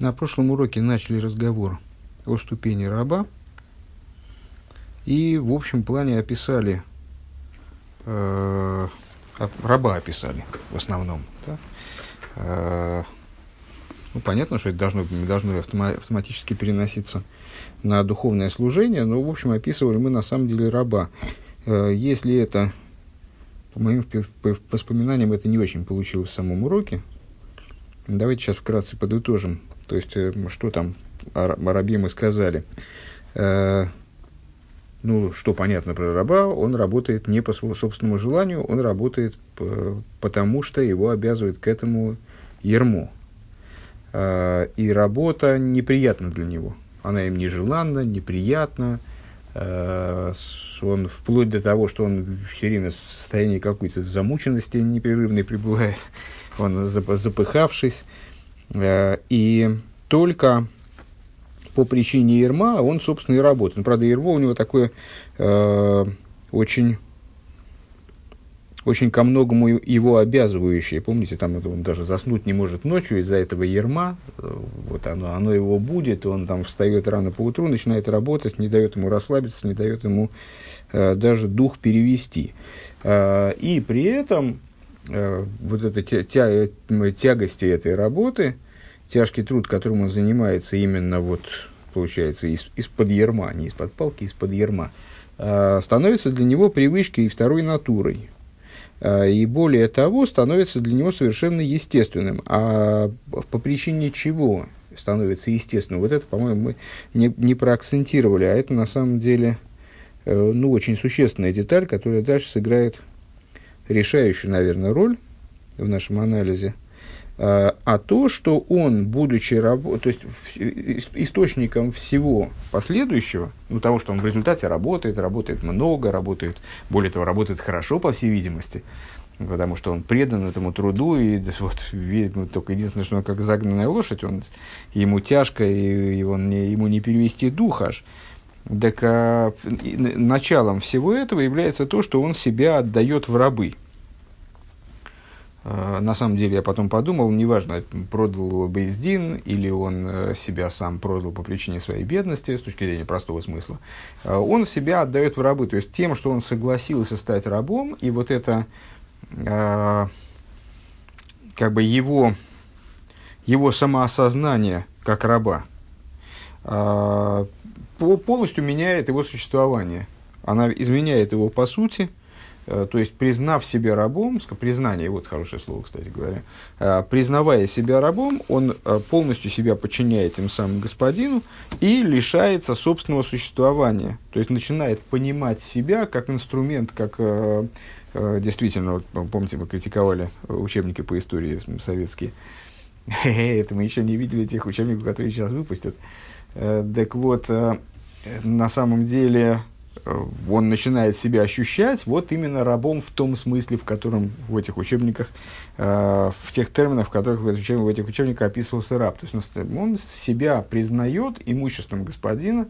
На прошлом уроке начали разговор о ступени раба и в общем плане описали, э, раба описали в основном. Да? Э, ну, понятно, что это должно, должно автоматически переноситься на духовное служение, но, в общем, описывали мы на самом деле раба. Э, если это, по моим воспоминаниям, это не очень получилось в самом уроке, давайте сейчас вкратце подытожим то есть, э, что там о, рабе мы сказали. Э, ну, что понятно про раба, он работает не по своему собственному желанию, он работает потому, что его обязывает к этому ермо. Э, и работа неприятна для него. Она им нежеланна, неприятна. Он вплоть до того, что он все время в состоянии какой-то замученности непрерывной пребывает. Он запыхавшись и только по причине Ерма он, собственно, и работает. Правда, Ермо у него такое э, очень, очень ко многому его обязывающее. Помните, там он даже заснуть не может ночью из-за этого Ерма. Вот оно, оно его будет, он там встает рано по утру, начинает работать, не дает ему расслабиться, не дает ему э, даже дух перевести. Э, и при этом Э, вот эта тя, тя, тягости этой работы, тяжкий труд, которым он занимается именно вот, получается, из, из-под ерма, не из-под палки, из-под ерма, э, становится для него привычкой и второй натурой. Э, и более того, становится для него совершенно естественным. А по причине чего становится естественным? Вот это, по-моему, мы не, не проакцентировали, а это на самом деле ну, очень существенная деталь, которая дальше сыграет решающую, наверное, роль в нашем анализе, а, а то, что он, будучи рабо- то есть источником всего последующего, ну, того, что он в результате работает, работает много, работает, более того, работает хорошо, по всей видимости, потому что он предан этому труду, и вот, ну, только единственное, что он как загнанная лошадь, он, ему тяжко, и, он не, ему не перевести дух аж. Так а, началом всего этого является то, что он себя отдает в рабы. А, на самом деле, я потом подумал, неважно, продал его Бейздин или он э, себя сам продал по причине своей бедности, с точки зрения простого смысла, а, он себя отдает в рабы. То есть тем, что он согласился стать рабом, и вот это а, как бы его, его самоосознание как раба, полностью меняет его существование. Она изменяет его по сути, э, то есть признав себя рабом, признание, вот хорошее слово, кстати говоря, э, признавая себя рабом, он э, полностью себя подчиняет тем самым господину и лишается собственного существования. То есть начинает понимать себя как инструмент, как действительно, вот, помните, мы критиковали учебники по истории советские. Это мы еще не видели тех учебников, которые сейчас выпустят. Так вот, на самом деле э, он начинает себя ощущать вот именно рабом в том смысле, в котором в этих учебниках, э, в тех терминах, в которых в, в этих учебниках описывался раб. То есть он себя признает имуществом господина,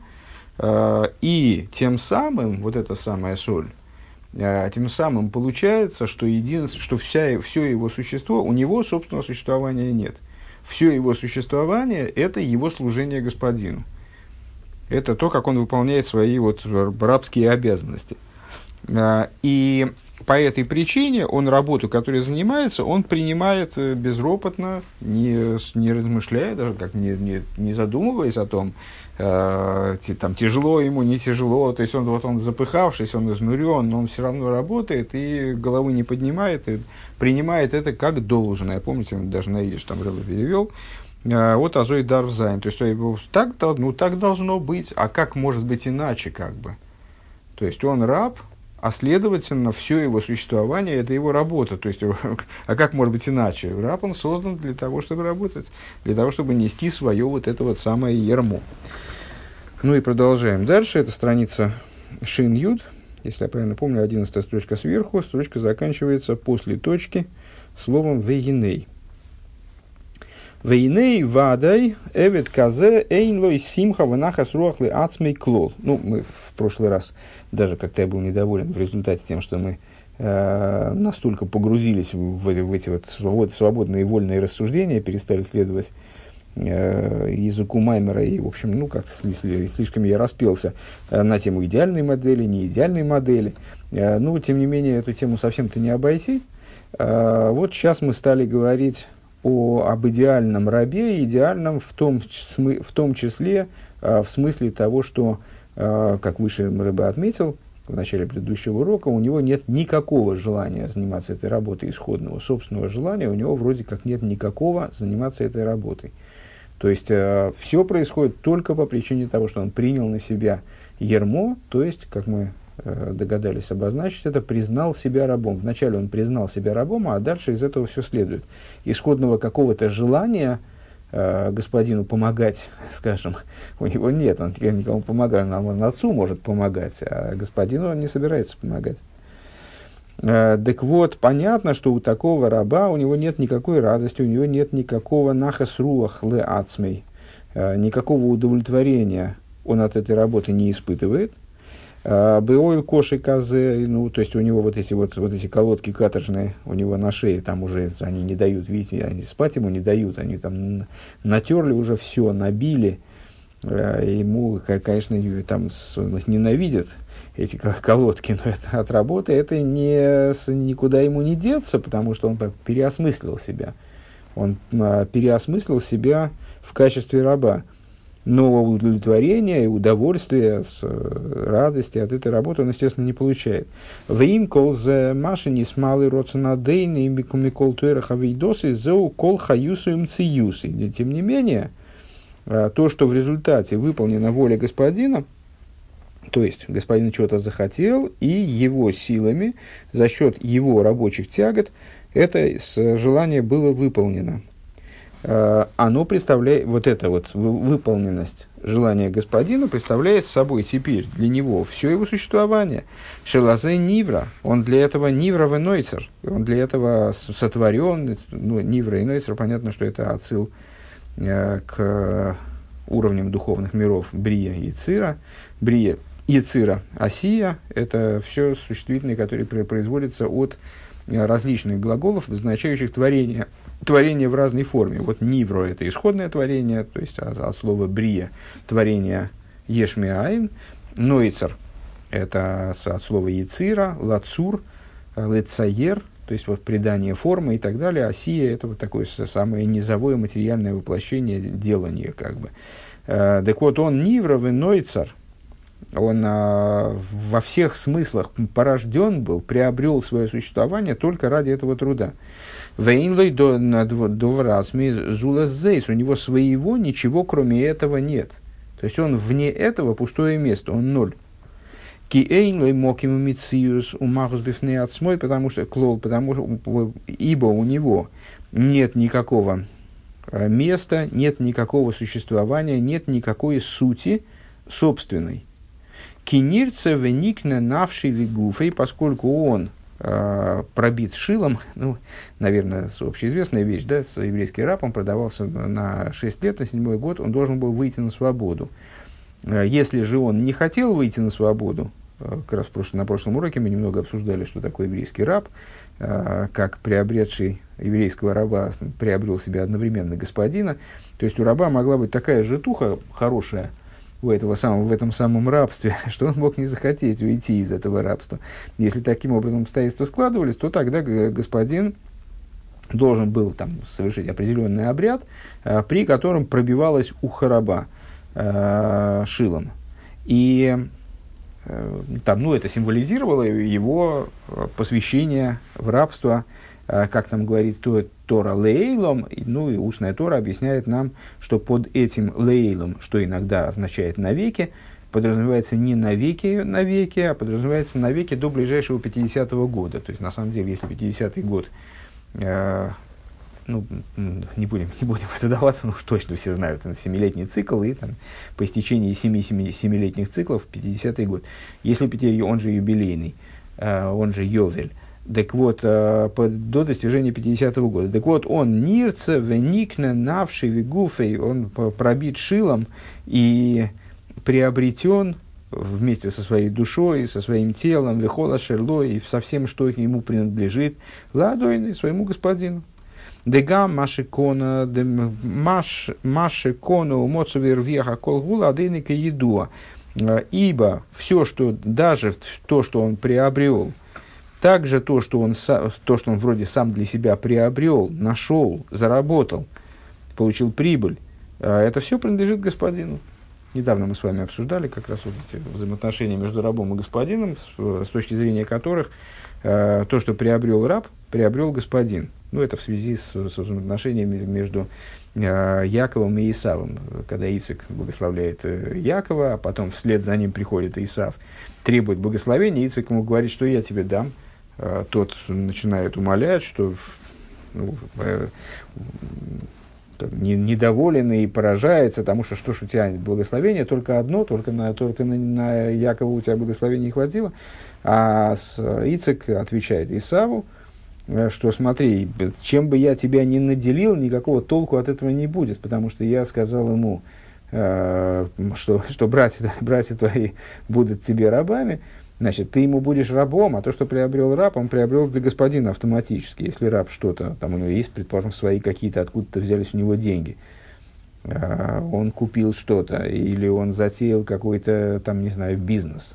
э, и тем самым, вот эта самая соль, э, тем самым получается, что, един, что вся, все его существо, у него собственного существования нет. Все его существование – это его служение господину это то, как он выполняет свои вот рабские обязанности. А, и по этой причине он работу, которой занимается, он принимает э, безропотно, не, не размышляя, даже как не, не, не задумываясь о том, э, там, тяжело ему, не тяжело. То есть он, вот, он запыхавшись, он изнурен, но он все равно работает и головы не поднимает, и принимает это как должное. Помните, он даже на идиш там Рэбе перевел, а, вот Азой Дарвзайн. То есть, так, ну, так должно быть, а как может быть иначе, как бы? То есть, он раб, а следовательно, все его существование – это его работа. То есть, а как может быть иначе? Раб, он создан для того, чтобы работать, для того, чтобы нести свое вот это вот самое ермо. Ну и продолжаем дальше. Это страница Шин Юд. Если я правильно помню, 11 строчка сверху. Строчка заканчивается после точки словом «вегиней». Вейней вадай эвет казе эйнлой симха ванахас руахлы ацмей клол. Ну, мы в прошлый раз даже как-то я был недоволен в результате тем, что мы э, настолько погрузились в, в, эти вот свобод, свободные вольные рассуждения, перестали следовать э, языку Маймера, и, в общем, ну, как слишком я распелся э, на тему идеальной модели, не идеальной модели. Э, ну, тем не менее, эту тему совсем-то не обойти. Э, вот сейчас мы стали говорить о, об идеальном рабе, идеальном в том, в том числе э, в смысле того, что, э, как выше Рыба отметил в начале предыдущего урока, у него нет никакого желания заниматься этой работой исходного, собственного желания, у него вроде как нет никакого заниматься этой работой. То есть э, все происходит только по причине того, что он принял на себя ермо, то есть, как мы догадались обозначить это, признал себя рабом. Вначале он признал себя рабом, а дальше из этого все следует. Исходного какого-то желания э, господину помогать, скажем, у него нет, он никому помогает, он отцу может помогать, а господину он не собирается помогать. Э, так вот, понятно, что у такого раба у него нет никакой радости, у него нет никакого нахасруах ле ацмей, э, никакого удовлетворения он от этой работы не испытывает – Беойл коши казы, ну, то есть у него вот эти вот, вот эти колодки каторжные, у него на шее там уже, они не дают, видите, они спать ему не дают, они там натерли уже все, набили, а, ему, конечно, там ненавидит, эти колодки, но это от работы, это не, никуда ему не деться, потому что он переосмыслил себя. Он а, переосмыслил себя в качестве раба но удовлетворения и удовольствия, с, э, радости от этой работы он, естественно, не получает. В им кол за машини с малой роценадейны и микол туэраха вейдосы зоу кол хаюсу им циюсы. Тем не менее, э, то, что в результате выполнена воля господина, то есть господин что-то захотел, и его силами, за счет его рабочих тягот, это желание было выполнено. Э, оно представляет, вот эта вот выполненность желания господина представляет собой теперь для него все его существование. Шелазе Нивра, он для этого Нивра Нойцер, он для этого сотворен, ну, Нивра и Нойцер, понятно, что это отсыл э, к уровням духовных миров Брия и Цира. Брия и Цира, Осия – это все существительные, которые производятся от различных глаголов, обозначающих творение – творение в разной форме. Вот нивро – это исходное творение, то есть от, от слова брия – творение ешмиаин. Нойцер – это от слова яцира, лацур, лецаер, то есть вот придание формы и так далее. А сия – это вот такое самое низовое материальное воплощение делания как бы. Э, так вот, он нивров и нойцер, он а, во всех смыслах порожден был, приобрел свое существование только ради этого труда. Вейнлой до довразми зулазейс. У него своего ничего, кроме этого, нет. То есть он вне этого пустое место, он ноль. Ки эйнлой мог ему мициус умахус бифне отсмой, потому что клол, потому что ибо у него нет никакого э, места, нет никакого существования, нет никакой сути собственной. Кинирце веникне навший вигуфей, поскольку он э, пробит шилом, ну, наверное, общеизвестная вещь, да, еврейский раб, он продавался на 6 лет, на седьмой год, он должен был выйти на свободу. Э, если же он не хотел выйти на свободу, э, как раз на прошлом уроке мы немного обсуждали, что такое еврейский раб, как приобретший еврейского раба приобрел себе одновременно господина. То есть у раба могла быть такая житуха хорошая, у этого самого, в этом самом рабстве, что он мог не захотеть уйти из этого рабства. Если таким образом обстоятельства складывались, то тогда господин должен был там, совершить определенный обряд, э, при котором пробивалось ухо раба э, шилом. И э, там, ну, это символизировало его посвящение в рабство, как там говорит то, Тора лейлом, ну и устная Тора объясняет нам, что под этим лейлом, что иногда означает навеки, подразумевается не навеки, навеки, а подразумевается навеки до ближайшего 50-го года. То есть, на самом деле, если 50-й год, э, ну, не будем, не будем это даваться, ну, точно все знают, это семилетний цикл, и там, по истечении семи семилетних циклов, 50-й год, если он же юбилейный, э, он же Йовель, так вот, э, до достижения 50-го года. Так вот, он нирце, веникне, навший, вегуфей, он пробит шилом и приобретен вместе со своей душой, со своим телом, вехола шерло и со всем, что ему принадлежит, ладойный своему господину. Дега машикона, машикона умоцувер веха колгула адейника едуа. Ибо все, что, даже то, что он приобрел, также то, что он, то, что он вроде сам для себя приобрел, нашел, заработал, получил прибыль, это все принадлежит господину. Недавно мы с вами обсуждали как раз вот эти взаимоотношения между рабом и господином, с, с точки зрения которых э, то, что приобрел раб, приобрел господин. Ну, это в связи с, с взаимоотношениями между э, Яковом и Исавом. Когда Ицик благословляет э, Якова, а потом вслед за ним приходит Исав, требует благословения, Ицик ему говорит, что я тебе дам. Э, тот начинает умолять, что ну, э, не, недоволен и поражается тому, что что ж у тебя благословение только одно, только на, только на, на Якова у тебя благословения не хватило. А с, Ицек отвечает Исаву, э, что смотри, чем бы я тебя не наделил, никакого толку от этого не будет, потому что я сказал ему, э, что, что братья, братья твои будут тебе рабами, Значит, ты ему будешь рабом, а то, что приобрел раб, он приобрел для господина автоматически. Если раб что-то, там у него есть, предположим, свои какие-то, откуда-то взялись у него деньги, а, он купил что-то, или он затеял какой-то, там, не знаю, бизнес,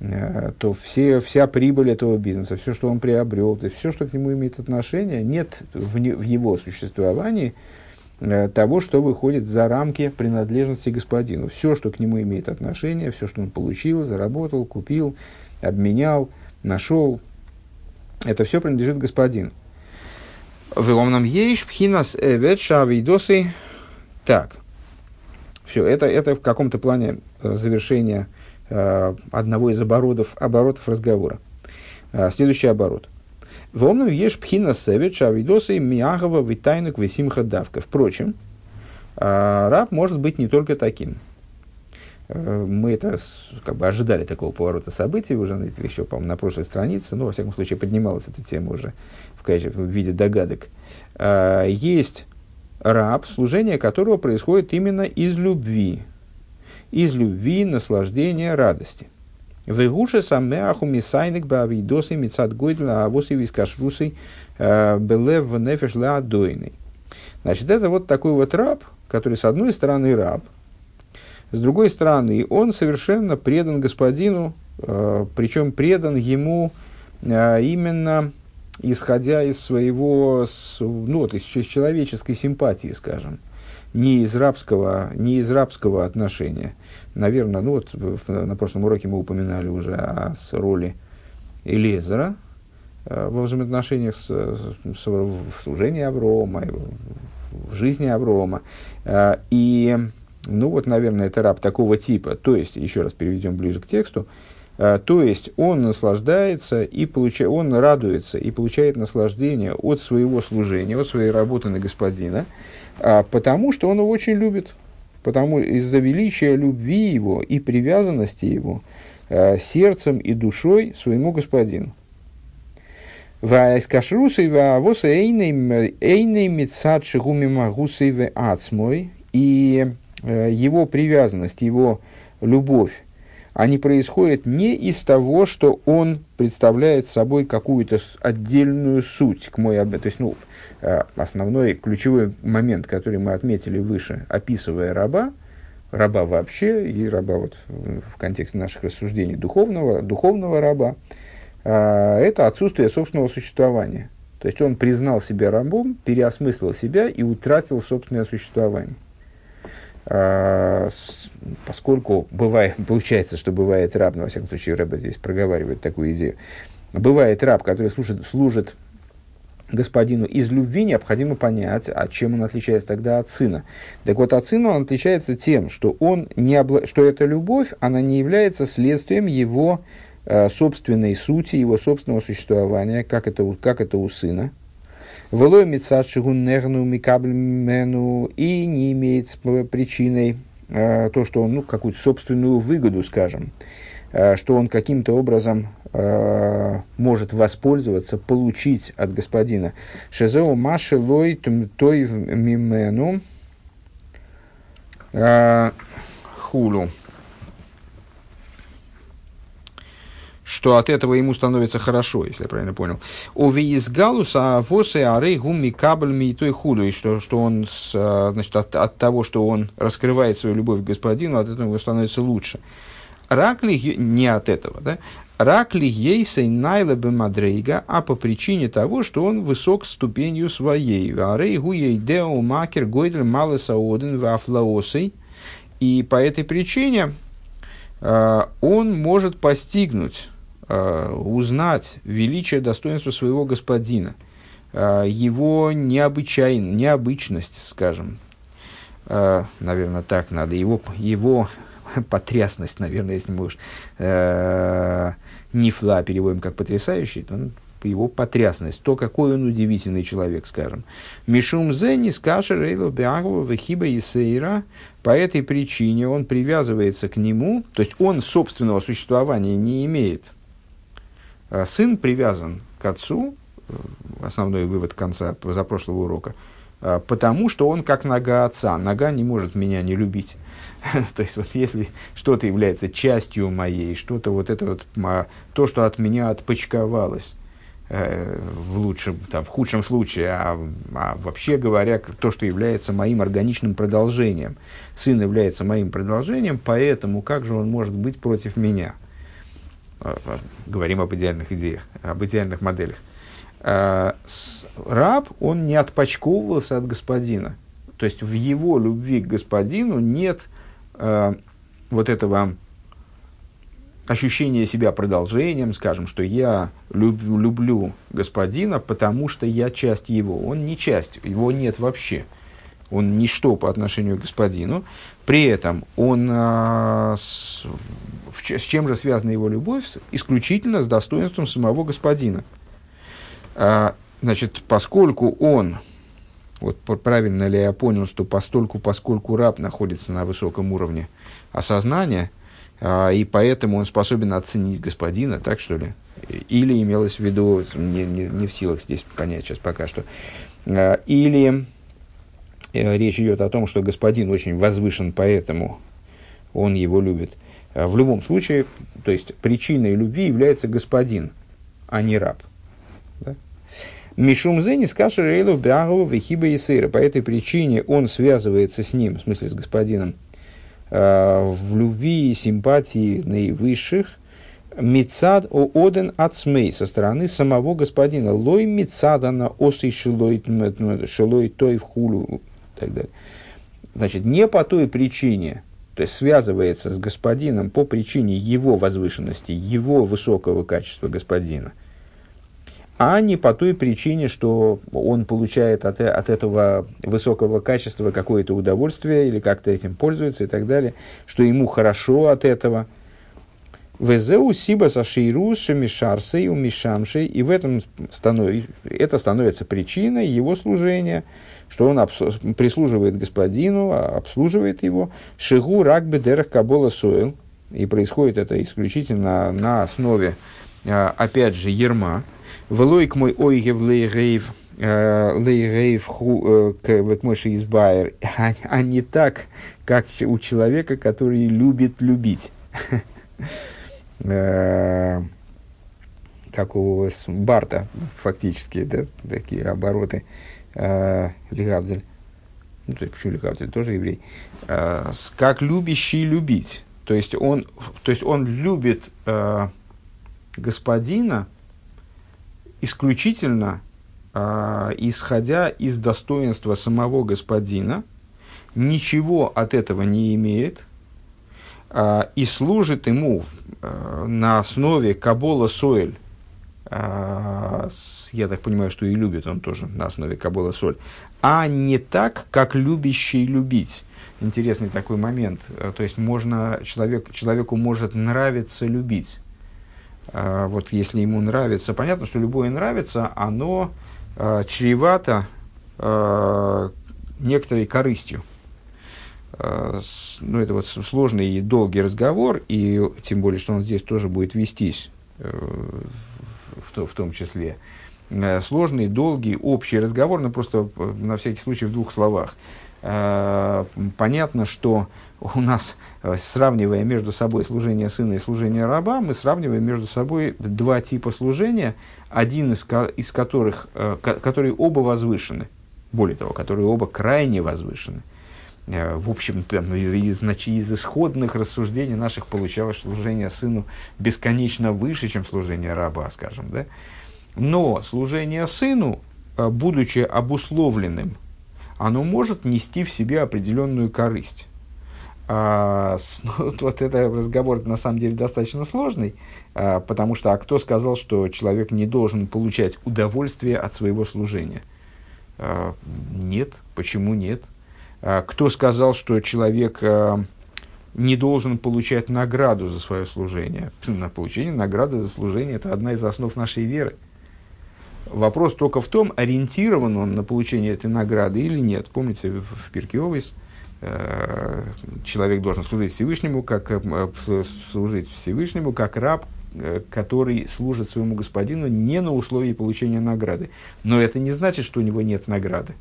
а, то все, вся прибыль этого бизнеса, все, что он приобрел, то есть все, что к нему имеет отношение, нет в, не, в его существовании – того, что выходит за рамки принадлежности господину. Все, что к нему имеет отношение, все, что он получил, заработал, купил, обменял, нашел, это все принадлежит господину. Веломнам ейш пхинас эвет шавидосы. Так, все, это, это в каком-то плане э, завершение э, одного из оборотов, оборотов разговора. Э, следующий оборот. Вомну ешь пхина севич, а видосы миагова витайнук висимха давка. Впрочем, а, раб может быть не только таким. Э, мы это как бы ожидали такого поворота событий уже еще, по на прошлой странице, но, во всяком случае, поднималась эта тема уже в, в виде догадок. А, есть раб, служение которого происходит именно из любви. Из любви, наслаждения, радости. Вегуша самеаху мисайник бавидосы мицад гойдла авосы вискашрусы белев в нефеш адойный. Значит, это вот такой вот раб, который с одной стороны раб, с другой стороны он совершенно предан господину, э, причем предан ему э, именно исходя из своего, ну вот, из человеческой симпатии, скажем, не из рабского, не из рабского отношения наверное, ну вот на прошлом уроке мы упоминали уже о роли Элезера э, во взаимоотношениях с, с, в служении Аврома, в жизни Аврома. Э, и, ну вот, наверное, это раб такого типа. То есть, еще раз переведем ближе к тексту, э, то есть он наслаждается и получает, он радуется и получает наслаждение от своего служения, от своей работы на господина, потому что он его очень любит, потому из-за величия любви его и привязанности его э, сердцем и душой своему господину. Ваэскашрусой ваавоса эйней мецад шигуми. И э, его привязанность, его любовь, они происходят не из того, что он представляет собой какую-то отдельную суть к мой То есть, ну, Э, основной ключевой момент, который мы отметили выше, описывая раба, раба вообще и раба вот в контексте наших рассуждений духовного, духовного раба, э, это отсутствие собственного существования. То есть он признал себя рабом, переосмыслил себя и утратил собственное существование. А, поскольку бывает, получается, что бывает раб, но во всяком случае Рэба здесь проговаривает такую идею, бывает раб, который служит, служит господину из любви, необходимо понять, а чем он отличается тогда от сына. Так вот, от сына он отличается тем, что, он не обла... что эта любовь, она не является следствием его э, собственной сути, его собственного существования, как это, как это у сына. Велой нерну микабльмену и не имеет причиной э, то, что он ну, какую-то собственную выгоду, скажем, э, что он каким-то образом Э, может воспользоваться, получить от господина. Шезеу маши лой той мимену э, что от этого ему становится хорошо, если я правильно понял. У Виизгалуса восы ары гуми кабльми и той худу, и что, что он, с, значит, от, от того, что он раскрывает свою любовь к господину, от этого ему становится лучше. Рак ли не от этого, да? Рак ли ейсей найла мадрейга, а по причине того, что он высок ступенью своей. Арей гуей део макер гойдер малеса оден вафлаосей. И по этой причине э, он может постигнуть, узнать величие достоинства своего господина, э, его необычайность, необычность, скажем, э, наверное, так надо, его, его потрясность, наверное, если мы уж э, Нифла переводим как потрясающий, то его потрясность, то, какой он удивительный человек, скажем. Мишум зени скашер эйло беагова вехиба исейра. По этой причине он привязывается к нему, то есть он собственного существования не имеет. А сын привязан к отцу, э, основной вывод конца позапрошлого урока, а, потому что он как нога отца. Нога не может меня не любить. То есть, вот если что-то является частью моей, что-то вот это вот, то, что от меня отпочковалось, э, в лучшем, там, в худшем случае, а, а вообще говоря, то, что является моим органичным продолжением. Сын является моим продолжением, поэтому как же он может быть против меня? Э, говорим об идеальных идеях, об идеальных моделях. Э, раб, он не отпочковывался от господина. То есть в его любви к господину нет вот этого ощущения себя продолжением, скажем, что я люблю, люблю господина, потому что я часть его. Он не часть, его нет вообще. Он ничто по отношению к господину. При этом он, э, с, с чем же связана его любовь? Исключительно с достоинством самого господина. Э, значит, поскольку он вот правильно ли я понял, что постольку, поскольку раб находится на высоком уровне осознания, а, и поэтому он способен оценить господина, так что ли? Или имелось в виду, не, не, не в силах здесь понять сейчас пока что, а, или речь идет о том, что господин очень возвышен, поэтому он его любит. А, в любом случае, то есть причиной любви является господин, а не раб. Мишум зени скашер эйлу бягу вехиба и сыра. По этой причине он связывается с ним, в смысле с господином, э, в любви и симпатии наивысших, Мицад о оден ацмей со стороны самого господина. Лой мицада на осы шилой, той в хулу и так далее. Значит, не по той причине, то есть связывается с господином по причине его возвышенности, его высокого качества господина а не по той причине, что он получает от, от этого высокого качества какое-то удовольствие или как-то этим пользуется и так далее, что ему хорошо от этого. Везеу сиба сашейрус шамишарсей умишамшей, и в этом станов... это становится причиной его служения, что он обс... прислуживает господину, а обслуживает его. Шигу ракбе дерах кабола сойл, и происходит это исключительно на основе, а, опять же, ерма, Велойк мой ойгев лейгейв э, лейгейв ху э, мойши избайер, а, а не так, как у человека, который любит любить. Э, как у Барта, фактически, да, такие обороты. Лигавдель. Ну, то есть, почему Лигавдель? Тоже еврей. Как любящий любить. То есть, он, то есть, он любит господина, исключительно э, исходя из достоинства самого господина, ничего от этого не имеет э, и служит ему э, на основе Кабола Соэль. Э, я так понимаю, что и любит он тоже на основе Кабола Соль, а не так, как любящий любить. Интересный такой момент. То есть можно, человек, человеку может нравиться любить. А, вот если ему нравится, понятно, что любое нравится, оно э, чревато э, некоторой корыстью. Э, ну, это вот сложный и долгий разговор, и тем более, что он здесь тоже будет вестись, э, в, то, в том числе. Э, сложный, долгий, общий разговор, но просто на всякий случай в двух словах. Понятно, что у нас, сравнивая между собой служение сына и служение раба, мы сравниваем между собой два типа служения, один из, из которых, которые оба возвышены, более того, которые оба крайне возвышены. В общем, там, из, из, из исходных рассуждений наших получалось служение сыну бесконечно выше, чем служение раба, скажем. Да? Но служение сыну, будучи обусловленным оно может нести в себе определенную корысть. А, ну, вот это разговор на самом деле достаточно сложный, а, потому что а кто сказал, что человек не должен получать удовольствие от своего служения? А, нет, почему нет? А, кто сказал, что человек а, не должен получать награду за свое служение? На получение награды за служение – это одна из основ нашей веры. Вопрос только в том, ориентирован он на получение этой награды или нет. Помните, в, Овес э, человек должен служить Всевышнему, как, служить Всевышнему, как раб, который служит своему господину не на условии получения награды. Но это не значит, что у него нет награды.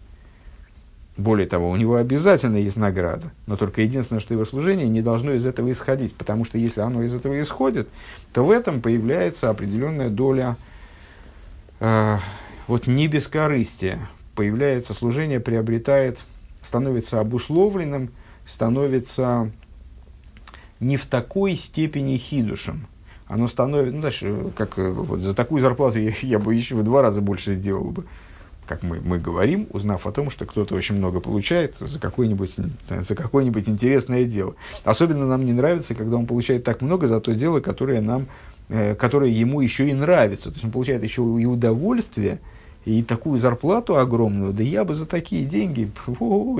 Более того, у него обязательно есть награда, но только единственное, что его служение не должно из этого исходить, потому что если оно из этого исходит, то в этом появляется определенная доля э, вот не бескорыстие появляется, служение приобретает, становится обусловленным, становится не в такой степени хидушем. Оно становится, ну, дальше, как вот за такую зарплату я, я бы еще в два раза больше сделал бы. Как мы, мы говорим, узнав о том, что кто-то очень много получает за какое-нибудь, за какое-нибудь интересное дело. Особенно нам не нравится, когда он получает так много за то дело, которое нам Э, которая ему еще и нравится. То есть он получает еще и удовольствие, и такую зарплату огромную. Да я бы за такие деньги,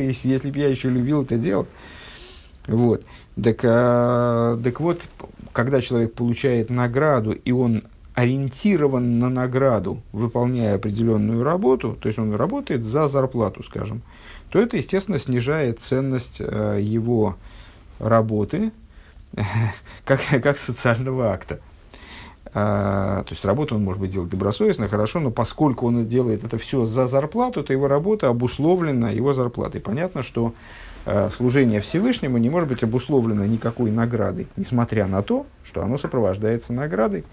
если, если бы я еще любил это дело. Вот. Так, а, так вот, когда человек получает награду, и он ориентирован на награду, выполняя определенную работу, то есть он работает за зарплату, скажем, то это, естественно, снижает ценность э, его работы как, как социального акта. А, то есть работу он может быть делать добросовестно, хорошо, но поскольку он делает это все за зарплату, то его работа обусловлена его зарплатой. Понятно, что а, служение Всевышнему не может быть обусловлено никакой наградой, несмотря на то, что оно сопровождается наградой,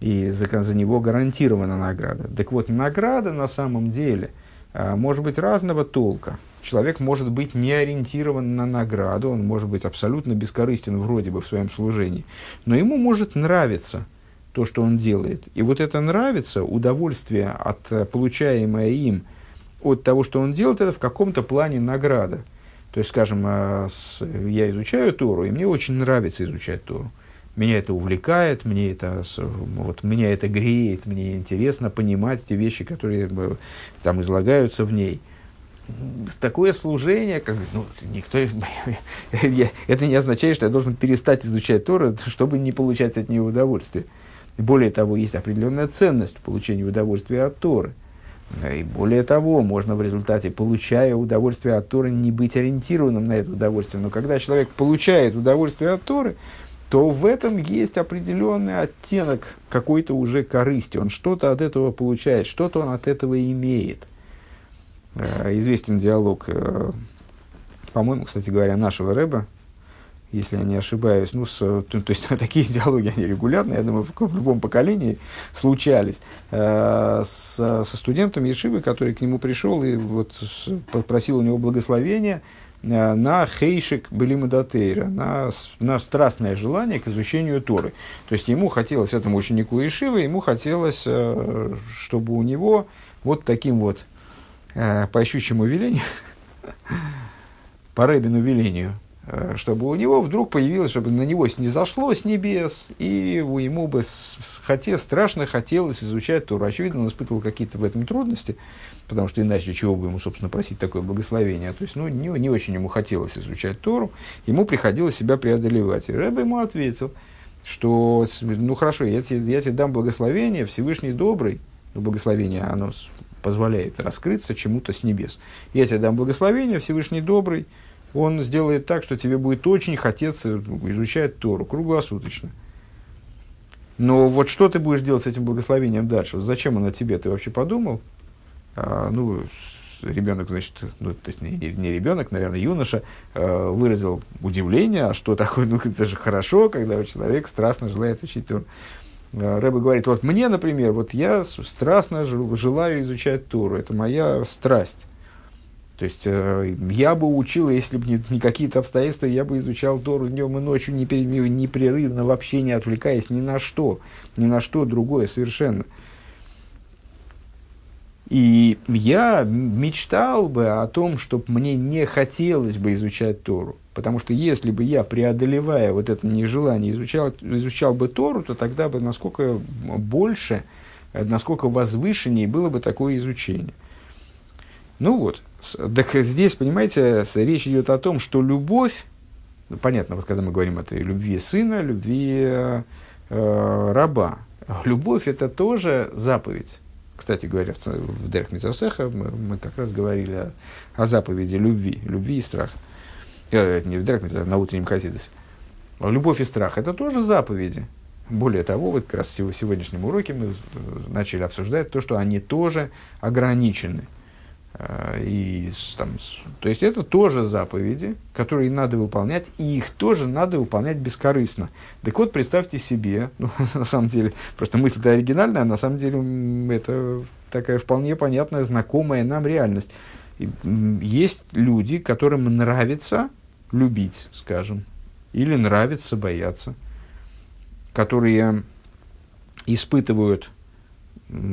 и за, за него гарантирована награда. Так вот, награда на самом деле а, может быть разного толка. Человек может быть не ориентирован на награду, он может быть абсолютно бескорыстен вроде бы в своем служении, но ему может нравиться – то, что он делает. И вот это нравится, удовольствие, от, э, получаемое им от того, что он делает, это в каком-то плане награда. То есть, скажем, э, я изучаю Тору, и мне очень нравится изучать Тору. Меня это увлекает, мне это, вот, меня это греет, мне интересно понимать те вещи, которые э, там излагаются в ней. Такое служение, как ну, никто, это не означает, что я должен перестать изучать Тору, чтобы не получать от нее удовольствие. Более того, есть определенная ценность в получении удовольствия от Торы. И более того, можно в результате, получая удовольствие от Торы, не быть ориентированным на это удовольствие. Но когда человек получает удовольствие от Торы, то в этом есть определенный оттенок какой-то уже корысти. Он что-то от этого получает, что-то он от этого имеет. Э, известен диалог, э, по-моему, кстати говоря, нашего Рэба, если я не ошибаюсь. Ну, с, то, то есть такие диалоги, они регулярные, я думаю, в, в любом поколении случались. Э, с, со студентом Ешивы, который к нему пришел и вот попросил у него благословения на хейшик Белимадатейра, на, на страстное желание к изучению Торы. То есть ему хотелось, этому ученику Ешивы, ему хотелось, э, чтобы у него вот таким вот, э, по щучьему велению, по Рэбину велению, Э, чтобы у него вдруг появилось, чтобы на него снизошло с небес, и ему бы хотел, страшно хотелось изучать Тору. Очевидно, он испытывал какие-то в этом трудности, потому что иначе чего бы ему, собственно, просить такое благословение. То есть, ну, не, не очень ему хотелось изучать Тору, ему приходилось себя преодолевать. И Рэбе ему ответил, что, ну, хорошо, я тебе, я тебе дам благословение, Всевышний добрый, ну, благословение, оно позволяет раскрыться чему-то с небес. Я тебе дам благословение, Всевышний добрый, он сделает так, что тебе будет очень хотеться изучать Тору круглосуточно. Но вот что ты будешь делать с этим благословением дальше? Зачем оно тебе? Ты вообще подумал? А, ну, ребенок, значит, ну, то есть не, не ребенок, наверное, юноша, э, выразил удивление, а что такое, ну, это же хорошо, когда человек страстно желает учить Тору. Э, Рэбе говорит, вот мне, например, вот я страстно желаю изучать Тору, это моя страсть. То есть э, я бы учил, если бы не, не какие-то обстоятельства, я бы изучал Тору днем и ночью непрерывно, вообще не отвлекаясь ни на что, ни на что другое совершенно. И я мечтал бы о том, чтобы мне не хотелось бы изучать Тору. Потому что если бы я, преодолевая вот это нежелание, изучал, изучал бы Тору, то тогда бы насколько больше, насколько возвышеннее было бы такое изучение. Ну вот, так здесь, понимаете, речь идет о том, что любовь, ну, понятно, вот когда мы говорим о любви сына, любви э, раба, любовь это тоже заповедь. Кстати говоря, в, в Дерх Митзасеха мы, мы как раз говорили о, о заповеди любви, любви и страха. Э, не в Дерх Митзасеха, на утреннем Хасидусе. Любовь и страх – это тоже заповеди. Более того, вот как раз в сегодняшнем уроке мы начали обсуждать то, что они тоже ограничены – Э, и, там, то есть это тоже заповеди, которые надо выполнять, и их тоже надо выполнять бескорыстно. Так вот, представьте себе, ну, на самом деле, просто мысль-то оригинальная, а на самом деле это такая вполне понятная, знакомая нам реальность. Есть люди, которым нравится любить, скажем, или нравится бояться, которые испытывают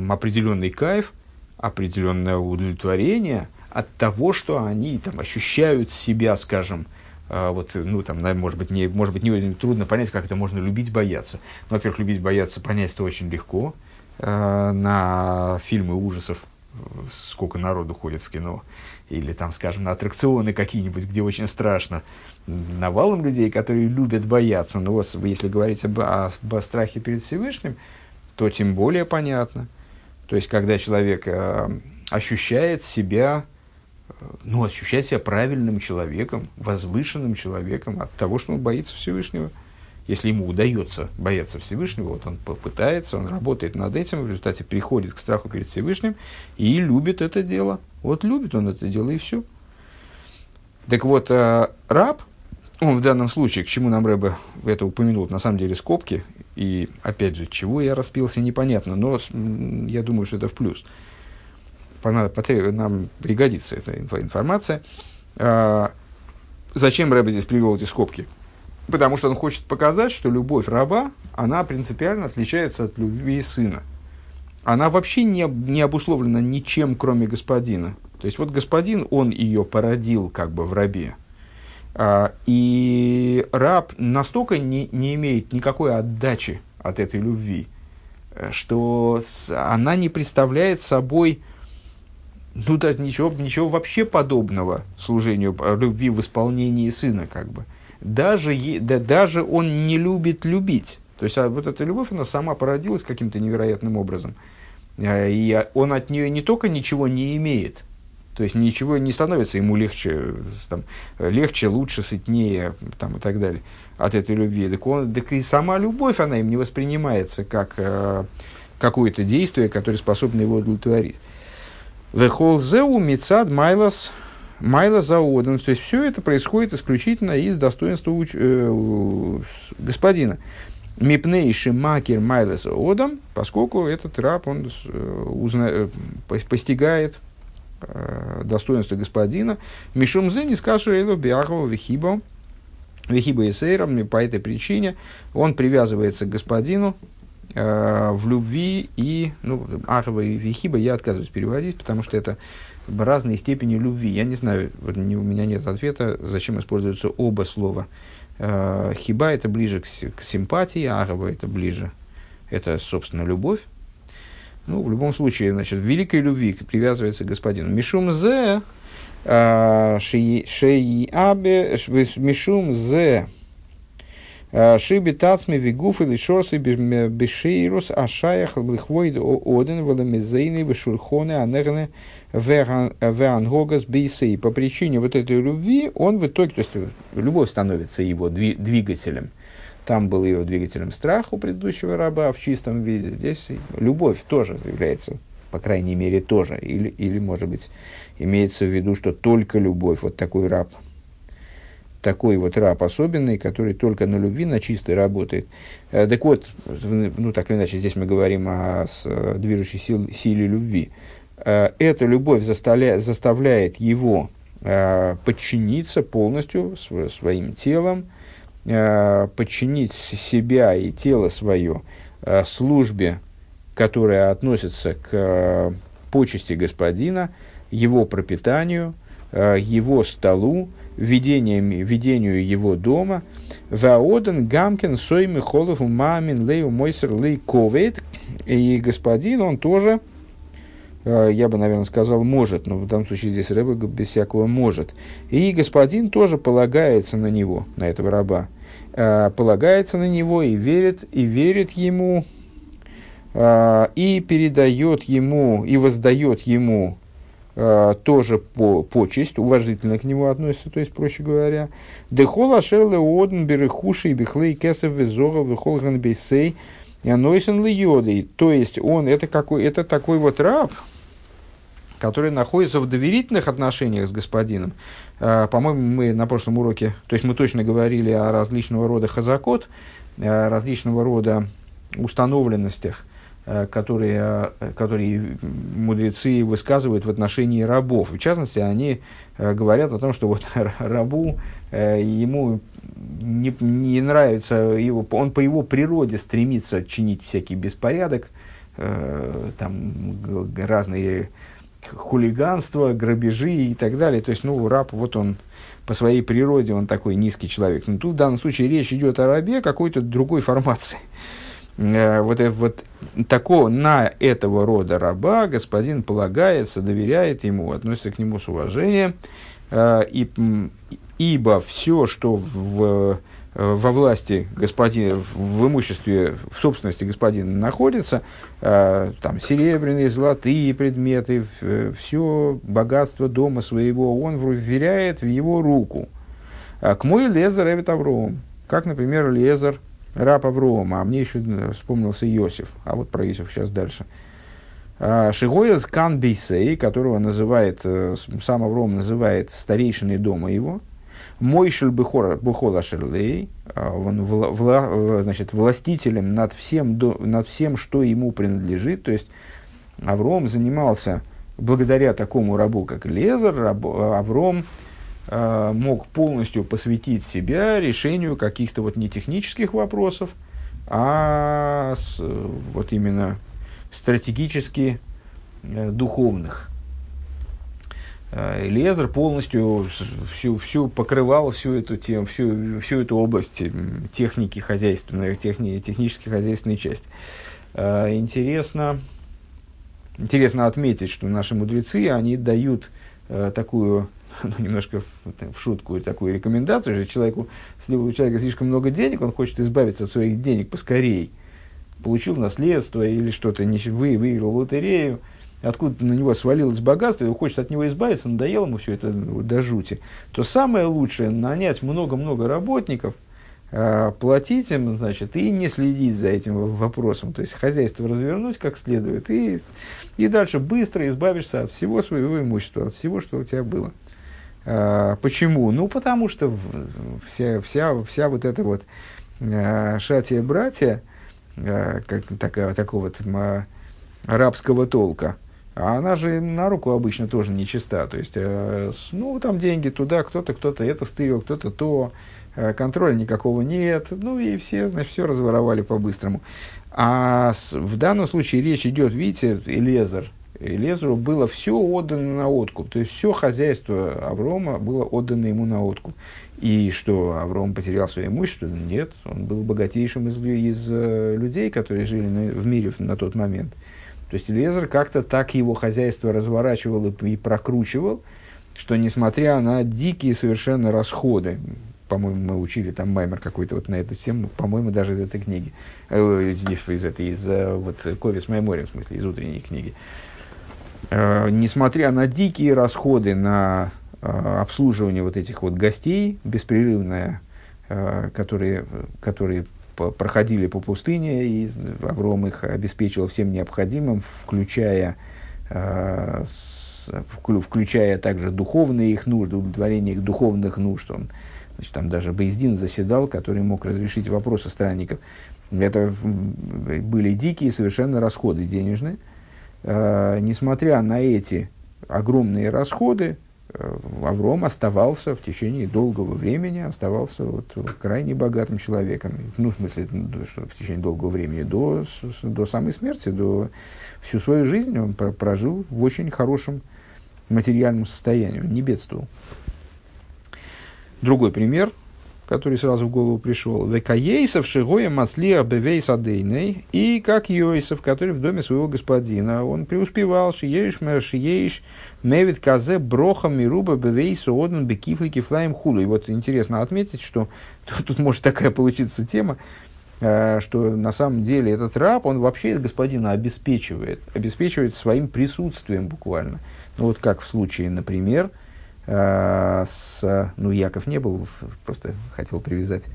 определенный кайф определенное удовлетворение от того, что они там, ощущают себя, скажем, э, вот, ну, там, может быть, не, может быть, не трудно понять, как это можно любить, бояться. Ну, во-первых, любить, бояться, понять это очень легко. Э, на фильмы ужасов сколько народу ходит в кино, или там, скажем, на аттракционы какие-нибудь, где очень страшно, навалом людей, которые любят бояться. Но вот, если говорить об, о, об страхе перед Всевышним, то тем более понятно – то есть, когда человек э, ощущает себя, э, ну, ощущает себя правильным человеком, возвышенным человеком от того, что он боится Всевышнего. Если ему удается бояться Всевышнего, вот он попытается, он работает над этим, в результате приходит к страху перед Всевышним и любит это дело. Вот любит он это дело и все. Так вот, э, раб, он в данном случае, к чему нам Рэбе это упомянул, на самом деле скобки, и опять же, чего я распился, непонятно, но я думаю, что это в плюс. Нам пригодится эта информация. А, зачем Рэбе здесь привел эти скобки? Потому что он хочет показать, что любовь раба, она принципиально отличается от любви сына. Она вообще не, не обусловлена ничем, кроме господина. То есть вот господин, он ее породил как бы в рабе. А, и раб настолько не, не имеет никакой отдачи от этой любви, э, что она не представляет собой ну, да, ничего, ничего вообще подобного служению любви в исполнении сына, как бы. Даже, да, даже он не любит любить. То есть, а вот эта любовь, она сама породилась каким-то невероятным образом. А, и он от нее не только ничего не имеет, то есть ничего не становится ему легче, там, легче, лучше, сытнее там, и так далее от этой любви. Так, он, так и сама любовь, она им не воспринимается как э, какое-то действие, которое способно его удовлетворить. Вехолзеу мицад майлас майла заодан. То есть все это происходит исключительно из достоинства уч, э, господина. Мипнейши макер майлас одам, поскольку этот раб, он э, узна, э, постигает достоинство господина. Мишум зе не скажет Эйлу Биахову Вихибо, Вихиба и Сейром, по этой причине он привязывается к господину э, в любви и, ну, Ахова и Вихиба я отказываюсь переводить, потому что это разные степени любви. Я не знаю, у меня нет ответа, зачем используются оба слова. Э, хиба это ближе к, к симпатии, Ахова это ближе, это, собственно, любовь. Ну, в любом случае, значит, в великой любви привязывается к господину. Мишум зе, а, шеи абе, мишум зе, а, Шиби тацми вигуф или шорсы бешейрус ашаях лихвойд оден валамизейны вешурхоны анерны веангогас бейсей. По причине вот этой любви он в итоге, то есть любовь становится его двигателем. Там был его двигателем страх у предыдущего раба в чистом виде. Здесь любовь тоже является по крайней мере, тоже. Или, или, может быть, имеется в виду, что только любовь, вот такой раб. Такой вот раб особенный, который только на любви, на чистой работает. Э, так вот, ну так или иначе, здесь мы говорим о движущей сил, силе любви. Э, эта любовь заставляет, заставляет его э, подчиниться полностью своим телом, подчинить себя и тело свое службе, которая относится к почести господина, его пропитанию, его столу, ведению, ведению его дома. Ваоден Гамкин Сойми Холов Мамин Лею Мойсер Лей Ковейт. И господин, он тоже Э, я бы, наверное, сказал «может», но в данном случае здесь рыба без всякого «может». И господин тоже полагается на него, на этого раба, э, полагается на него и верит, и верит ему, э, и передает ему, и воздает ему тоже по, почесть, уважительно к нему относится, то есть, проще говоря. Дехола шерле оден берехуши и бихлей кесов визора вихолган бейсей нойсен ли То есть, он, это, какой, это такой вот раб, который находится в доверительных отношениях с господином. А, по-моему, мы на прошлом уроке, то есть мы точно говорили о различного рода хазакот, различного рода установленностях, а, которые, а, которые мудрецы высказывают в отношении рабов. В частности, они говорят о том, что вот рабу ему не, не нравится, его, он по его природе стремится чинить всякий беспорядок, там разные хулиганство, грабежи и так далее. То есть, ну, раб, вот он по своей природе, он такой низкий человек. Но тут в данном случае речь идет о рабе какой-то другой формации. Э, вот, э, вот такого, на этого рода раба господин полагается, доверяет ему, относится к нему с уважением. Э, и, ибо все, что в Э, во власти господина, в имуществе, в собственности господина находится, э, там серебряные, золотые предметы, э, все богатство дома своего, он вверяет в его руку. А к мой Лезер Эвит Авром, как, например, Лезер, раб Аврома, а мне еще вспомнился Иосиф, а вот про Иосиф сейчас дальше. А, Шигоя Скан Бейсей, которого называет, сам Авром называет старейшиной дома его, Мойшель Бухола Шерлей, а, он вла, вла, значит, властителем над всем, над всем, что ему принадлежит. То есть Авром занимался, благодаря такому рабу, как Лезер, раб, Авром э, мог полностью посвятить себя решению каких-то вот не технических вопросов, а с, вот именно стратегически э, духовных. Э, полностью всю, всю покрывал всю эту тему, всю, всю эту область техники хозяйственной, техни, технической хозяйственной части. Э, интересно, интересно отметить, что наши мудрецы, они дают э, такую, ну, немножко в шутку, такую рекомендацию, что человеку, если у человека слишком много денег, он хочет избавиться от своих денег поскорей, получил наследство или что-то, вы, выиграл лотерею, откуда на него свалилось богатство, и хочет от него избавиться, надоело ему все это до жути, то самое лучшее нанять много-много работников, а, платить им, значит, и не следить за этим вопросом. То есть хозяйство развернуть как следует, и, и дальше быстро избавишься от всего своего имущества, от всего, что у тебя было. А, почему? Ну, потому что вся, вся, вся вот эта вот а, шатия-братья, как, такая, такого вот арабского толка, а она же на руку обычно тоже нечиста. То есть, э, ну, там деньги туда, кто-то, кто-то это стырил, кто-то то, э, контроля никакого нет. Ну, и все, значит, все разворовали по-быстрому. А в данном случае речь идет, видите, Элезер. Элезеру было все отдано на откуп. То есть, все хозяйство Аврома было отдано ему на откуп. И что, Авром потерял свое имущество? Нет, он был богатейшим из, из э, людей, которые жили на, в мире на тот момент. То есть Лезер как-то так его хозяйство разворачивал и, прокручивал, что несмотря на дикие совершенно расходы, по-моему, мы учили там маймер какой-то вот на эту тему, по-моему, даже из этой книги, э, из этой, из э, вот Ковис Мемориум, в смысле, из утренней книги. Э, несмотря на дикие расходы на э, обслуживание вот этих вот гостей, беспрерывное, э, которые, которые проходили по пустыне, и Авром их обеспечивал всем необходимым, включая включая также духовные их нужды, удовлетворение их духовных нужд. Он, значит, там даже Бейздин заседал, который мог разрешить вопросы странников. Это были дикие совершенно расходы денежные. Несмотря на эти огромные расходы, Э, Авром оставался в течение долгого времени, оставался вот крайне богатым человеком. Ну, в смысле, что в течение долгого времени, до, до самой смерти, до всю свою жизнь он прожил в очень хорошем материальном состоянии, не бедствовал. Другой пример – который сразу в голову пришел. Векаейсов шигоя маслия бевейс адейной. И как Йосиф, который в доме своего господина, он преуспевал, шиеиш шиеиш мевит казе броха мируба бевейс одн бекифли кифлаем хулу. И вот интересно отметить, что тут, может такая получиться тема, э, что на самом деле этот раб, он вообще господина обеспечивает, обеспечивает своим присутствием буквально. Ну вот как в случае, например, с, ну, Яков не был, просто хотел привязать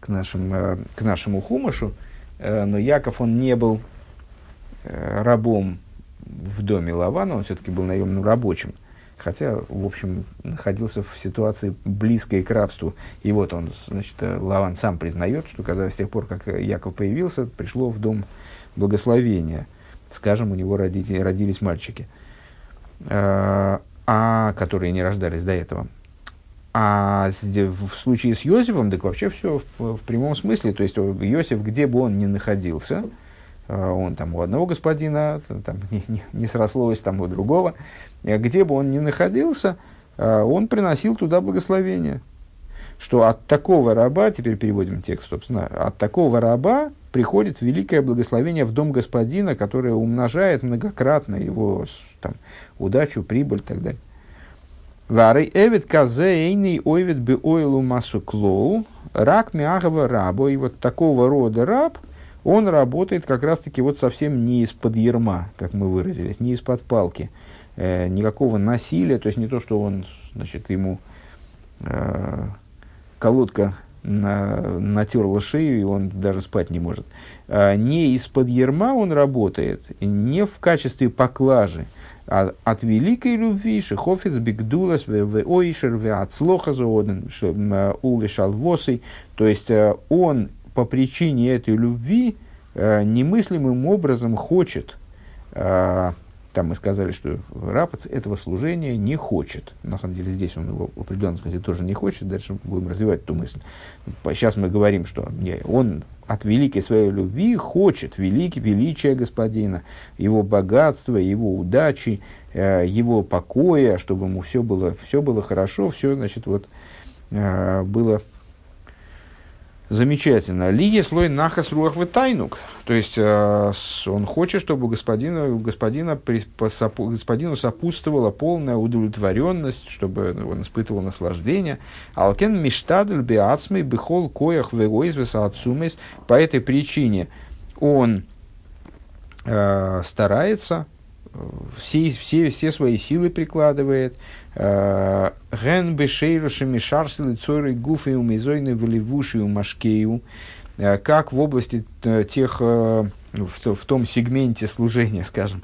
к, нашим, э, к нашему хумашу, э, но Яков, он не был рабом в доме Лавана, он все-таки был наемным рабочим, хотя, в общем, находился в ситуации близкой к рабству. И вот он, значит, Лаван сам признает, что когда с тех пор, как Яков появился, пришло в дом благословения. Скажем, у него родители, родились мальчики которые не рождались до этого. А в случае с Йосифом, так вообще все в, в прямом смысле. То есть Йосиф, где бы он ни находился, а, он там у одного господина, там не, не, не срослось там у другого, где бы он ни находился, он приносил туда благословение. Что от такого раба, теперь переводим текст, собственно, от такого раба приходит великое благословение в дом господина, которое умножает многократно его там, удачу, прибыль и так далее. Вары эвид казе эйный ойвид бы ойлу массу клоу, рак мягого раба. И вот такого рода раб, он работает как раз-таки вот совсем не из-под ерма, как мы выразились, не из-под палки. Э, никакого насилия, то есть не то, что он, значит, ему э, колодка на, натерла шею, и он даже спать не может. А не из-под ерма он работает, не в качестве поклажи, от великой любви шехофец бигдулас в ойшер в ацлоха зооден увешал восой. То есть э, он по причине этой любви э, немыслимым образом хочет э, там мы сказали, что раб этого служения не хочет. На самом деле здесь он его в определенном смысле тоже не хочет. Дальше будем развивать эту мысль. Сейчас мы говорим, что он от великой своей любви хочет великий, величия господина, его богатства, его удачи, э, его покоя, чтобы ему все было, все было хорошо, все, значит, вот, э, было Замечательно. Лия слой нахас руах тайнук. То есть э, он хочет, чтобы у господина, господину сопутствовала полная удовлетворенность, чтобы он испытывал наслаждение. Алкен миштадль биацмей бихол коях вегойзвеса отсумес. По этой причине он э, старается, все, все, все свои силы прикладывает, Ген бешейруша мишарсилы цоры гуфы умизойны в левуши машкею, как в области тех, в, в том сегменте служения, скажем,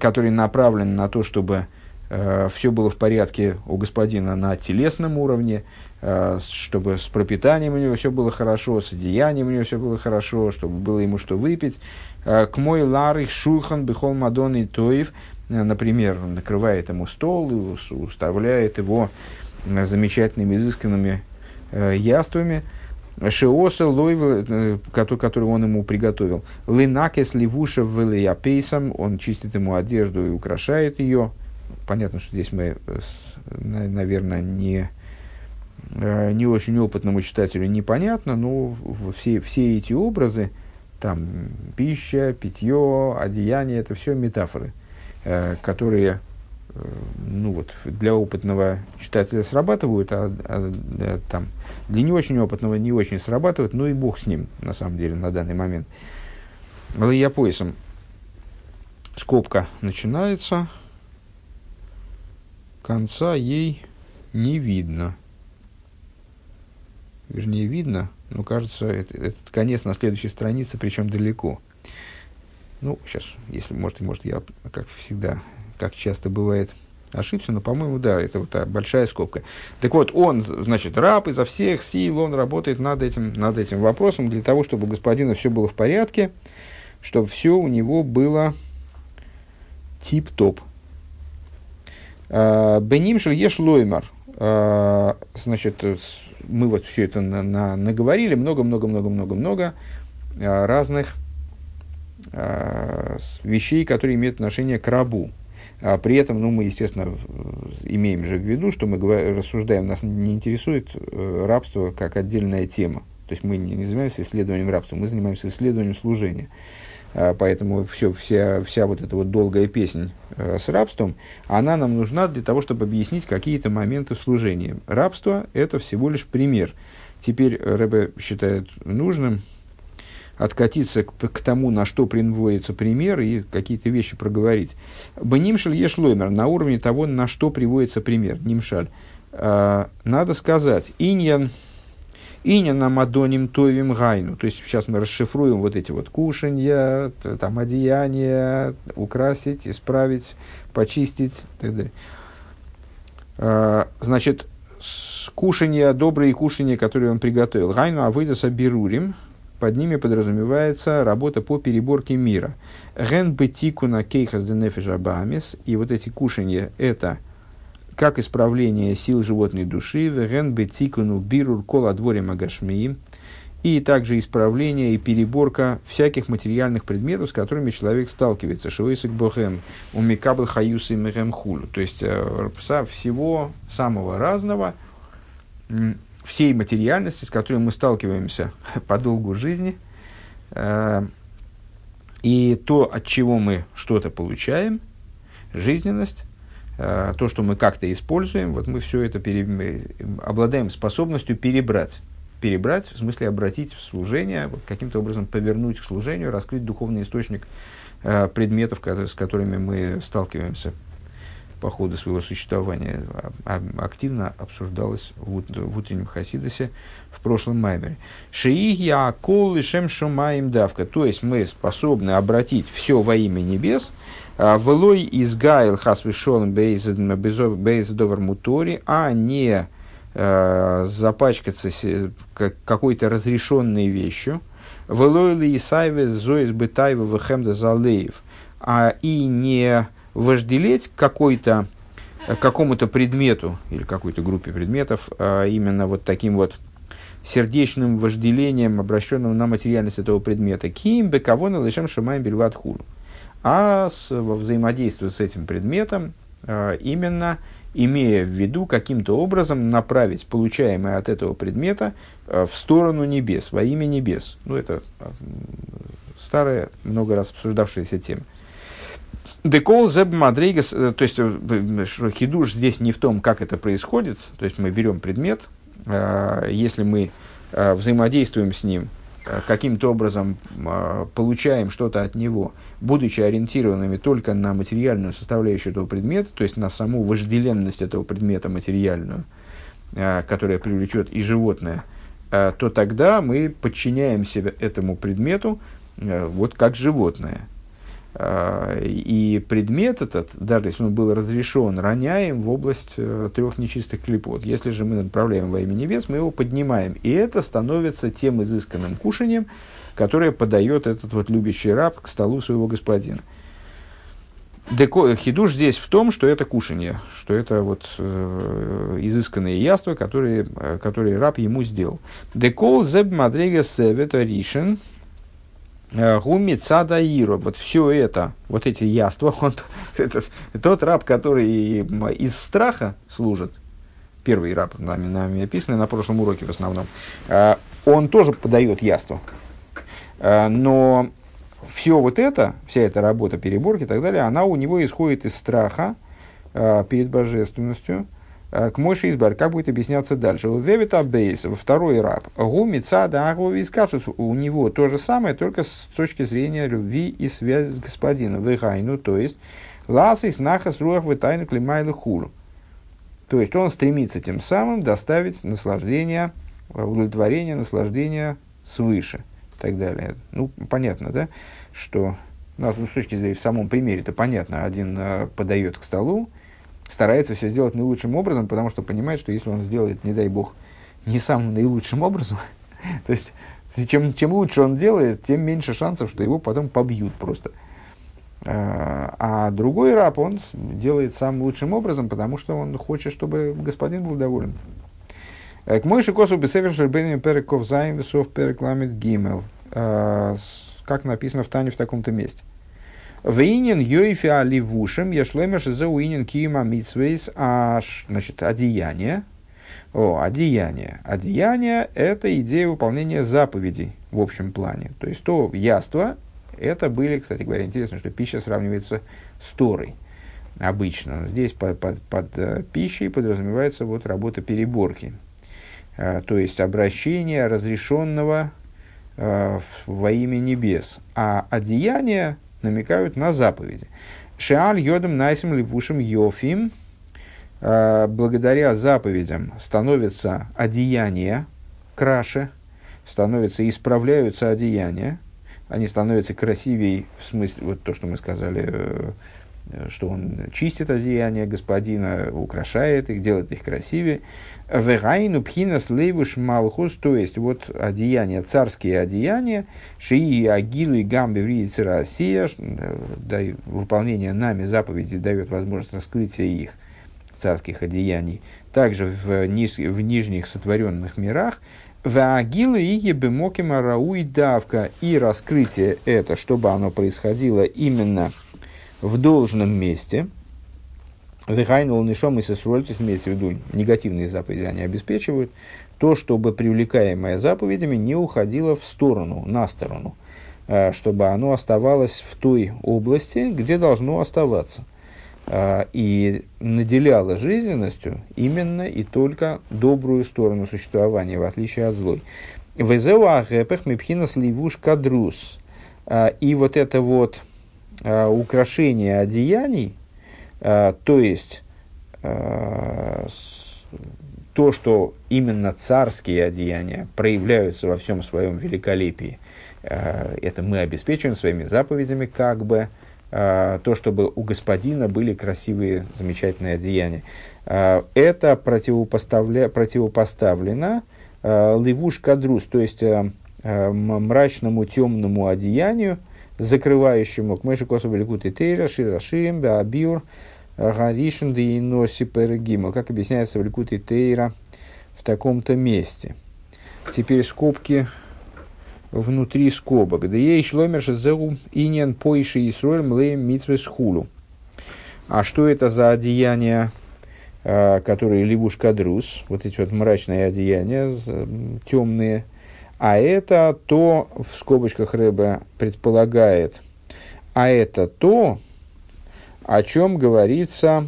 который направлен на то, чтобы э, все было в порядке у господина на телесном уровне, э, чтобы с пропитанием у него все было хорошо, с одеянием у него все было хорошо, чтобы было ему что выпить. Э, к мой ларих шулхан бихол мадон и тоев, Э, например, накрывает ему стол и уставляет его э, замечательными изысканными э, яствами, Шиоса лой, который, он ему приготовил. Линакес ливуша в он чистит ему одежду и украшает ее. Понятно, что здесь мы, наверное, не, не очень опытному читателю непонятно, но все, все эти образы, там пища, питье, одеяние, это все метафоры – Э, которые э, ну вот, для опытного читателя срабатывают, а, а, а там, для не очень опытного не очень срабатывают, ну и бог с ним, на самом деле, на данный момент. Лая поясом. Скобка начинается, конца ей не видно. Вернее, видно, но кажется, это, этот конец на следующей странице, причем далеко. ну, сейчас, если, может, может, я, как всегда, как часто бывает, ошибся, но, по-моему, да, это вот та большая скобка. Так вот, он, значит, раб изо всех сил, он работает над этим, над этим вопросом для того, чтобы у господина все было в порядке, чтобы все у него было тип-топ. А, Беним еш лоймар. А, значит, мы вот все это на, на, наговорили, много-много-много-много-много а, разных вещей, которые имеют отношение к рабу. А при этом, ну, мы, естественно, имеем же в виду, что мы рассуждаем, нас не интересует э, рабство как отдельная тема. То есть мы не, не занимаемся исследованием рабства, мы занимаемся исследованием служения. А, поэтому все, вся, вся вот эта вот долгая песня э, с рабством, она нам нужна для того, чтобы объяснить какие-то моменты служения. Рабство – это всего лишь пример. Теперь Рэбе считает нужным откатиться к, к тому, на что приводится пример, и какие-то вещи проговорить. Бенимшаль ешлоймер, на уровне того, на что приводится пример, нимшаль. А, надо сказать, иньян, иньян на мадоним товим гайну. То есть, сейчас мы расшифруем вот эти вот кушанья, там, одеяния, украсить, исправить, почистить и так далее. А, значит, кушанья, добрые кушанья, которые он приготовил. Гайну авыдаса берурим, под ними подразумевается работа по переборке мира. Ген бетику на кейхас денефиш И вот эти кушанья – это как исправление сил животной души. Ген бетикуну бирур кола дворе магашмии. И также исправление и переборка всяких материальных предметов, с которыми человек сталкивается. Шивойсик бохем, умикабл хаюс и хулу. То есть, э, всего самого разного – всей материальности, с которой мы сталкиваемся по долгу жизни, э, и то, от чего мы что-то получаем, жизненность, то, что мы как-то используем, вот мы все это пере, обладаем способностью перебрать. Перебрать, в смысле обратить в служение, вот каким-то образом повернуть к служению, раскрыть духовный источник э, предметов, с которыми мы сталкиваемся по ходу своего существования а, а, активно обсуждалось в, утреннем Хасидосе в прошлом Маймере. Шиихья кол и шем шумаем давка. То есть мы способны обратить все во имя небес. А, Влой из гайл хасвишон бейзедовар мутори, а не запачкаться какой-то разрешенной вещью. Влой ли исайве зоис бытайва вехемда залеев. А и не вожделеть какой-то, э, какому-то предмету или какой-то группе предметов а именно вот таким вот сердечным вожделением, обращенным на материальность этого предмета. Ким бекавона лишем шамаем бельват хулу. А с, во взаимодействию с этим предметом а, именно имея в виду каким-то образом направить получаемое от этого предмета в сторону небес, во имя небес. Ну, это старая, много раз обсуждавшаяся тема. Декол зеб мадригас, э, то есть э, хидуш здесь не в том, как это происходит, то есть мы берем предмет, э, если мы взаимодействуем с ним, каким-то образом получаем что-то от него, будучи ориентированными только на материальную составляющую этого предмета, то есть на саму вожделенность этого предмета материальную, которая привлечет и животное, то тогда мы подчиняем себя этому предмету вот как животное – и предмет этот, даже если он был разрешен, роняем в область э, трех нечистых клепот. Если же мы направляем во имя небес, мы его поднимаем. И это становится тем изысканным кушанием, которое подает этот вот любящий раб к столу своего господина. Деко, хидуш здесь в том, что это кушанье, что это вот э, изысканные яства, которые, э, которые раб ему сделал. Декол зеб мадрега севета ришен – Гуми цадаиро, вот все это, вот эти яства, он, этот, тот раб, который из страха служит, первый раб, нами, нами описанный на прошлом уроке в основном, э, он тоже подает яство. Э, но все вот это, вся эта работа переборки и так далее, она у него исходит из страха перед божественностью, Э, к Мойше Избар, как будет объясняться дальше. У Вевита Бейс, второй раб, Гумица да Агувискашус, у него то же самое, только с точки зрения любви и связи с господином. Вехайну, то есть, ласы снахас руах вытайну климайлы хулу. То есть, он стремится тем самым доставить наслаждение, удовлетворение, наслаждение свыше и так далее. Ну, понятно, да, что Ну, с точки зрения, в самом примере это понятно. Один э, подает к столу, старается все сделать наилучшим образом, потому что понимает, что если он сделает, не дай бог, не самым наилучшим образом, то есть чем, чем лучше он делает, тем меньше шансов, что его потом побьют просто. Э, а другой раб, он делает самым лучшим образом, потому что он хочет, чтобы господин был доволен. К мойши косу бесевер переков займ перекламит гимел. Э, как написано в Тане в таком-то месте. Вейнин йойфи аливушем яшлемеш за уинин кима митсвейс, а, значит, одеяние. О, одеяние. Одеяние – это идея выполнения заповедей в общем плане. То есть, то яство, это были, кстати говоря, интересно, что пища сравнивается с Торой обычно. Здесь под, под, под э, пищей подразумевается вот работа переборки. А, то есть обращение разрешенного а, во имя небес. А одеяния намекают на заповеди. Шеаль йодом найсим липушим йофим. А, благодаря заповедям становятся одеяния краше, становятся, исправляются одеяния, они становятся красивее, в смысле, вот то, что мы сказали, э, что он чистит одеяния господина, украшает их, делает их красивее. Вегайну пхинас лейвуш малхус, то есть вот одеяния, царские одеяния, шии агилу и гамби в Россия, выполнение нами заповеди дает возможность раскрытия их, царских одеяний, также в, низ, в нижних сотворенных мирах, в агилу и ебемокима рауи давка, и раскрытие это, чтобы оно происходило именно в должном месте – Вихайнул нишом и есть имеется в виду негативные заповеди, они обеспечивают то, чтобы привлекаемое заповедями не уходило в сторону, на сторону, э, чтобы оно оставалось в той области, где должно оставаться, э, и наделяло жизненностью именно и только добрую сторону существования, в отличие от злой. Везеу агепех мипхинас ливуш кадрус. Э, и вот это вот украшение одеяний – а, то есть, а, то, что именно царские одеяния проявляются во всем своем великолепии, это мы обеспечиваем своими заповедями, как бы то, чтобы у господина были красивые, замечательные одеяния. Это противопоставля, противопоставлено левуш кадрус, то есть мрачному темному одеянию, закрывающему к мыши косу и тейра, шира ширим, беабиур, гаришин да и носи перегима, как объясняется в и тейра в таком-то месте. Теперь скобки внутри скобок. Да ей шломер шезеу иньян поиши Исруэль млеем митсвес хулу. А что это за одеяния, а, которые либуш кадрус, вот эти вот мрачные одеяния, темные, а это то, в скобочках Рэбе предполагает, а это то, о чем говорится,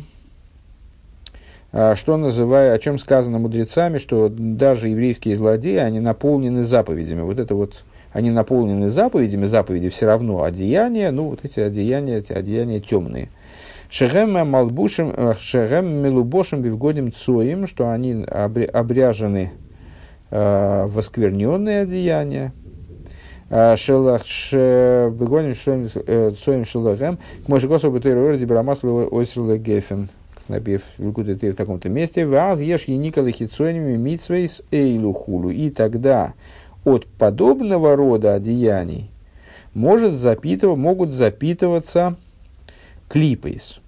а, что называя, о чем сказано мудрецами, что даже еврейские злодеи, они наполнены заповедями. Вот это вот, они наполнены заповедями, заповеди все равно одеяния, ну вот эти одеяния, эти одеяния темные. Шехем малбушем, э, шехем мелубошем бивгодим цоим, что они обряжены э, воскверненные одеяния. Э, шелах бегоним цоим шелахем, к мой госу бутейр дибрамасло ойсрла гефен. Лукуты ты в таком-то месте. Ваз ешь еникалы хитсонями митсвейс эйлухулу. И тогда от подобного рода одеяний может запитывать, могут запитываться клипейс,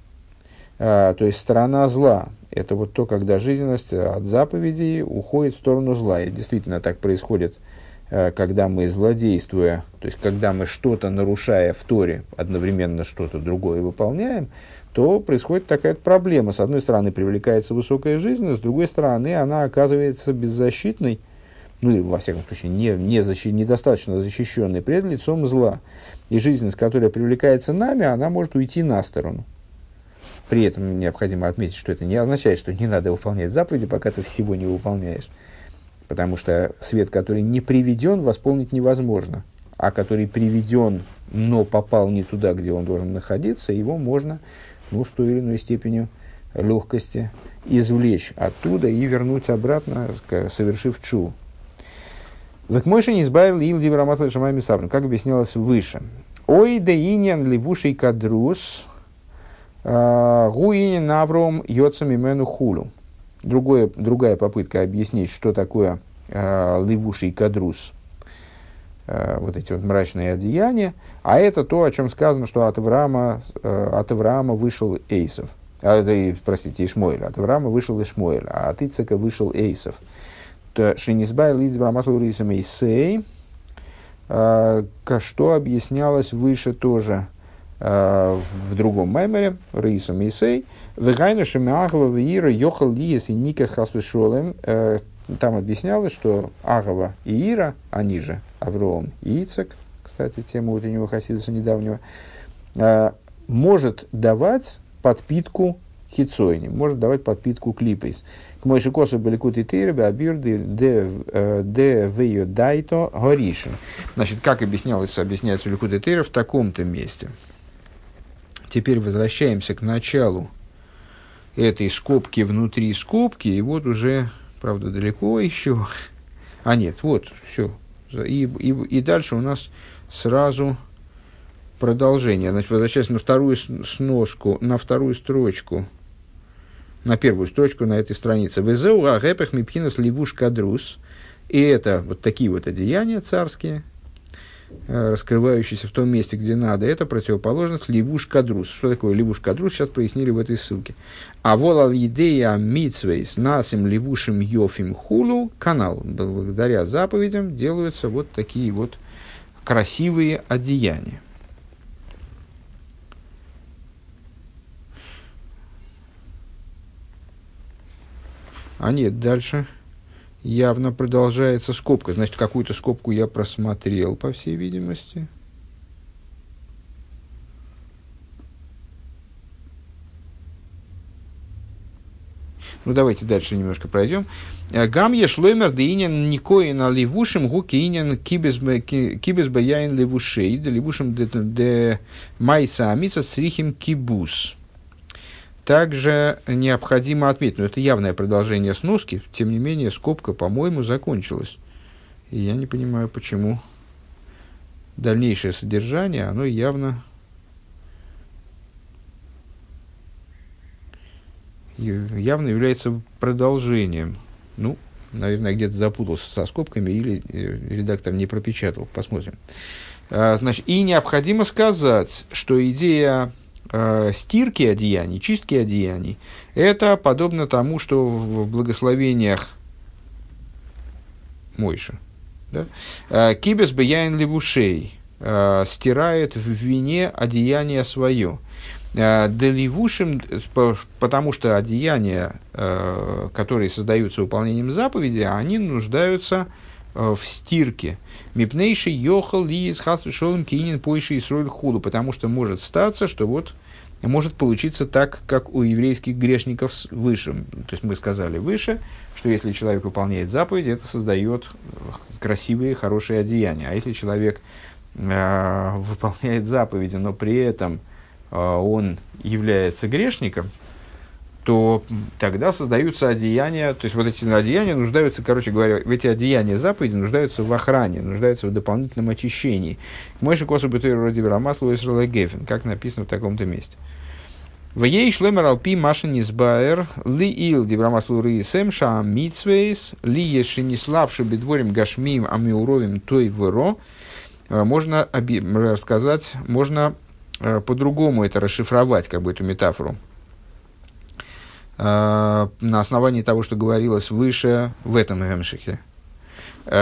то есть сторона зла. Это вот то, когда жизненность от заповедей уходит в сторону зла. И действительно так происходит, а, когда мы злодействуя, то есть когда мы что-то нарушая в Торе, одновременно что-то другое выполняем, то происходит такая проблема. С одной стороны, привлекается высокая жизнь, с другой стороны, она оказывается беззащитной, ну во всяком случае, не, не защи, недостаточно защищенной пред лицом зла. И жизненность, которая привлекается нами, она может уйти на сторону. При этом необходимо отметить, что это не означает, что не надо выполнять заповеди, пока ты всего не выполняешь. Потому что свет, который не приведен, восполнить невозможно. А который приведен, но попал не туда, где он должен находиться, его можно ну, с той или иной степенью легкости извлечь оттуда и вернуть обратно, совершив чу. Так мой не избавил Ил Дибрамасла Шамами Саврин, как объяснялось выше. Ой, да иньян ливуший кадрус, гуинин авром йоцам имену хулу. Другое, другая попытка объяснить, что такое э, ливуший кадрус, э, вот эти вот мрачные одеяния, а это то, о чем сказано, что от Авраама, э, от Авраама вышел Эйсов. А, это, простите, Ишмоэль. От Авраама вышел Ишмоэль, а от Ицека вышел Эйсов. То Шинисбай Лидз Брамасл Рисам Эйсей, э, что объяснялось выше тоже – Э, в другом маймере, Рейса Мейсей, Вегайна Шемиагова Виира Йохал Лиес и Ника Хасвешолем, э, там объяснялось, что Агава и Ира, они же Авром и Ицек, кстати, тема утреннего хасидуса недавнего, э, может давать подпитку хитсойни, может давать подпитку клипейс. К мойши косу баликут и тырбе абирды де вейо дайто горишин. Значит, как объяснялось, объясняется в Ликут и в таком-то месте – Теперь возвращаемся к началу этой скобки внутри скобки, и вот уже, правда, далеко еще. А нет, вот, все. И, и, и дальше у нас сразу продолжение. Значит, возвращаясь на вторую сноску, на вторую строчку, на первую строчку на этой странице. Везеу агепех мипхинас ливуш кадрус. И это вот такие вот одеяния царские, раскрывающийся в том месте, где надо, это противоположность ливуш кадрус. Что такое ливуш кадрус, сейчас прояснили в этой ссылке. А волал идея митсвейс насим ливушим йофим хулу канал. Благодаря заповедям делаются вот такие вот красивые одеяния. А нет, дальше явно продолжается скобка. Значит, какую-то скобку я просмотрел, по всей видимости. Ну, давайте дальше немножко пройдем. Э, гам ешлоймер деинен никоин аливушим гу кейнен кибес баяин левушей, де левушим де майса амица срихим кибус. Также необходимо отметить, но это явное продолжение сноски, тем не менее, скобка, по-моему, закончилась. И я не понимаю, почему дальнейшее содержание, оно явно явно является продолжением. Ну, наверное, где-то запутался со скобками или э, редактор не пропечатал. Посмотрим. А, значит, и необходимо сказать, что идея э, стирки одеяний, чистки одеяний, это подобно тому, что в, благословениях Мойша. Да? Э, Кибес бияин левушей э, стирает в вине одеяние свое. Деливушим, потому что одеяния, которые создаются выполнением заповеди, они нуждаются стирке. Мипнейший йохал ли из хасвишолым кинин пойший и худу, потому что может статься, что вот может получиться так, как у еврейских грешников выше. То есть мы сказали выше, что если человек выполняет заповеди, это создает красивые, хорошие одеяния. А если человек э, выполняет заповеди, но при этом э, он является грешником, то тогда создаются одеяния, то есть вот эти одеяния нуждаются, короче говоря, эти одеяния заповеди нуждаются в охране, нуждаются в дополнительном очищении. Мой же косу бытует вроде Рамаслу и Гефен, как написано в таком-то месте. В ей шлемер алпи машин избаер ли ил диврамаслу рисем ша митсвейс ли еши не слабшу бедворим гашмим амиуровим той вро. Э, можно рассказать, можно э, по-другому это расшифровать, как бы эту метафору. Э, на основании того, что говорилось выше в этом Гемшихе.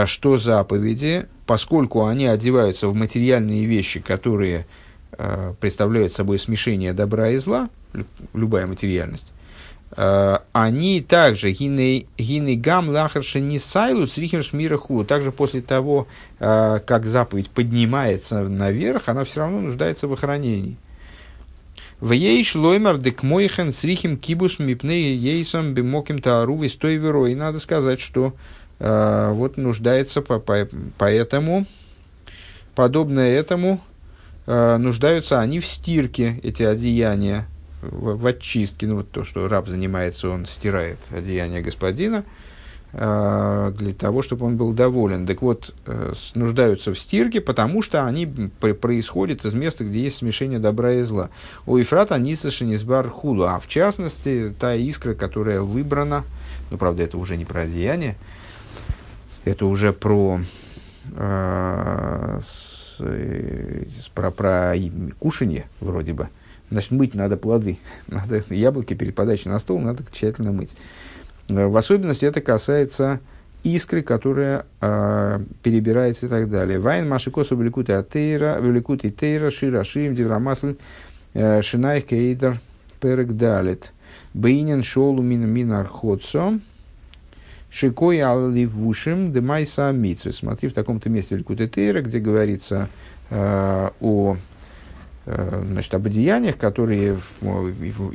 Что заповеди, поскольку они одеваются в материальные вещи, которые представляют собой смешение добра и зла, любая материальность, они также гины гам лахарша не сайлу срихим шмира хулу. Также после того, как заповедь поднимается наверх, она все равно нуждается в охранении. В ей дек мойхен срихим кибус мипне ейсом бимоким таару стой верой. Надо сказать, что э, вот нуждается по, по, поэтому, подобно этому, э, нуждаются они в стирке, эти одеяния, в, в очистке, ну вот то, что раб занимается, он стирает одеяние господина, э, для того, чтобы он был доволен. Так вот, э, нуждаются в стирке, потому что они происходят из места, где есть смешение добра и зла. У Ефрата Ниса Шенисбар Хулу, а в частности, та искра, которая выбрана, ну, правда, это уже не про одеяние, это уже про, э, с, э, про, про кушанье, вроде бы. Значит, мыть надо плоды. Надо яблоки перед подачей на стол надо тщательно мыть. Э, в особенности это касается искры, которая э, перебирается и так далее. Вайн машикосу великуты атеира, великуты тейра, шира шим, диврамасль, э, шинай кейдер, перек далит. Бейнин шолу мин мин арходцо, шикой аливушим демайса митсвы. Смотри, в таком-то месте великуты тейра, где говорится э, о э, значит, об одеяниях, которые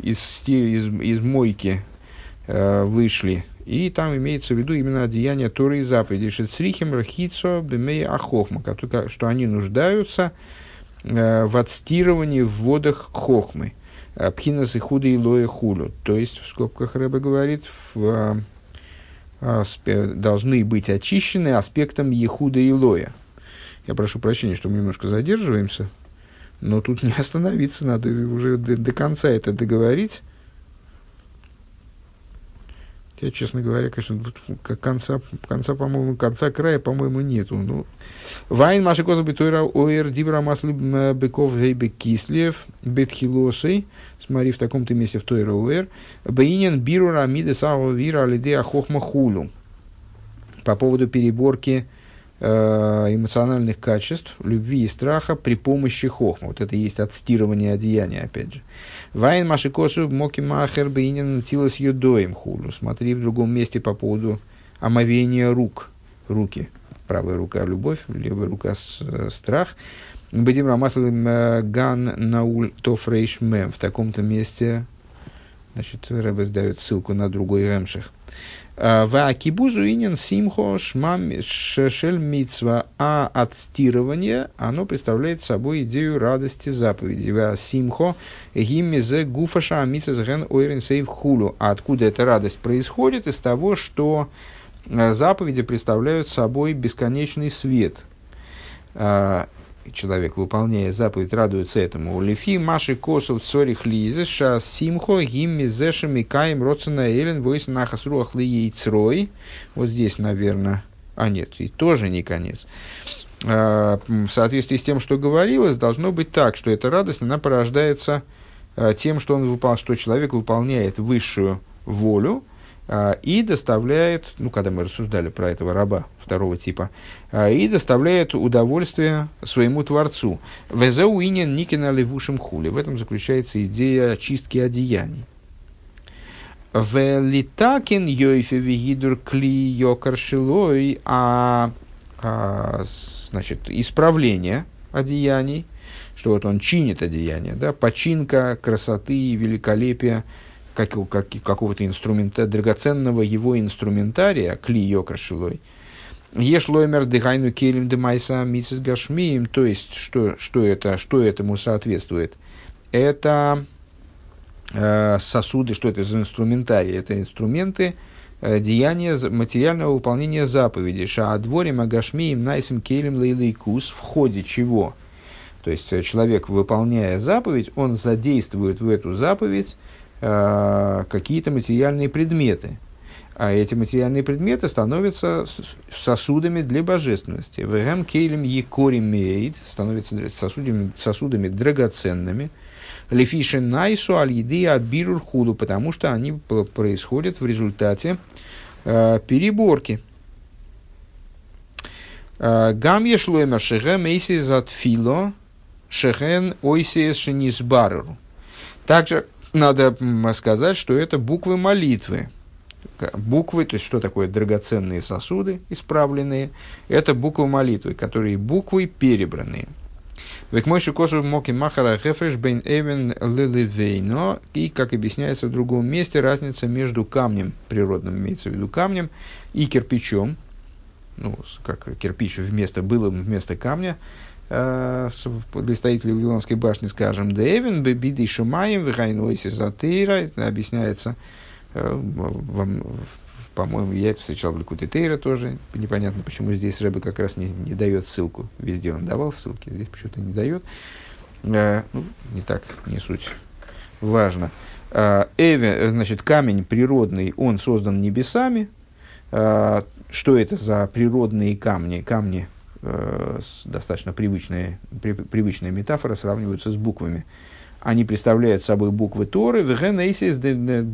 из, из, из мойки вышли. И там имеется в виду именно одеяние Торы и заповеди. Шецрихим рахицо бемей ахохма, что они нуждаются э, в отстирывании в водах хохмы. Э, Пхинас и худа и лоя хулю. То есть, в скобках Рэба говорит, в, должны быть очищены аспектом Ехуда и Лоя. Я прошу прощения, что мы немножко задерживаемся, но тут не остановиться, надо уже до, до конца это договорить. Я, честно говоря, конечно, конца, конца по-моему, конца края, по-моему, нету. Ну, Вайн Маша Коза Битуира Оэр Дибра Масли Быков Вейбе Кислев Бетхилосой. Смотри, в таком-то месте в Тойра Оэр. Бейнин Биру Рамиды Сава Вира Алидея Хохма Хулу. По поводу переборки Э, эмоциональных качеств, любви и страха при помощи хохма. Вот это и есть отстирывание одеяния, опять же. Вайн машикосу моки махер бейнин тилас юдоем хулу. Смотри в другом месте по поводу омовения рук. Руки. Правая рука – любовь, левая рука – страх. Бедим рамаслим э, ган науль тофрейш мем. В таком-то месте, значит, Рэбе дает ссылку на другой ремших. Э, в акибузу инин симхо шмам шешель мицва. А отстирывание, оно представляет собой идею радости заповеди. В симхо гиммизе гуфаша мисас ген ойрен сейв хулу. А откуда эта радость происходит? Из того, что э, заповеди представляют собой бесконечный свет э, человек, выполняя заповедь, радуется этому. Лифи маши косов цорих лизы ша симхо гимми зешами каем роцена элен войс нахас руах ли яйцрой. Вот здесь, наверное, а нет, и тоже не конец. А, в соответствии с тем, что говорилось, должно быть так, что эта радость, она порождается а, тем, что, он выпол... что человек выполняет высшую волю, и доставляет, ну, когда мы рассуждали про этого раба второго типа, а, и доставляет удовольствие своему Творцу. Везеу инин никина левушим хули. В этом заключается идея очистки одеяний. Велитакин йойфе вигидур кли йокар шилой, а, а значит, исправление одеяний, что вот он чинит одеяние, да, починка красоты и великолепия как, как, какого-то инструмента, драгоценного его инструментария, кли йокаршилой, Еш лоймер дыхайну келем демайса мисис гашмием, то есть, что, что, это, что этому соответствует? Это э, сосуды, что это за инструментарий? Это инструменты э, деяния материального выполнения заповеди. Шаадворим агашмием найсим келем лейлейкус, в ходе чего? То есть, э, человек, выполняя заповедь, он задействует в эту заповедь какие-то материальные предметы. А эти материальные предметы становятся сосудами для божественности. Вегам кейлем якорим мейд становятся сосудами, сосудами драгоценными. Лефиши найсу аль еды абирур худу, потому что они происходят в результате э, переборки. Э, гам ешлоймер шехем эйсис от фило шехен ойсис шенисбареру. Также надо сказать, что это буквы молитвы. Буквы, то есть что такое драгоценные сосуды, исправленные, это буквы молитвы, которые буквы перебранные. Век мой шикосу моки махара хефреш бейн эвен лилевейно. И, как объясняется в другом месте, разница между камнем, природным имеется в виду камнем, и кирпичом, ну, как кирпич вместо, было вместо камня, для строителей Вавилонской башни, скажем, Дэвин, Бебиды Шумаем, Вихайнойси это объясняется э, по-моему, я это встречал в Ликуте Тейра тоже. Непонятно, почему здесь Рэбе как раз не, не дает ссылку. Везде он давал ссылки, здесь почему-то не дает. Э, ну, не так, не суть. Важно. Э, Эве, значит, камень природный, он создан небесами. Э, что это за природные камни? Камни, э, достаточно привычная, при, привычная метафора, сравниваются с буквами. Они представляют собой буквы Торы, в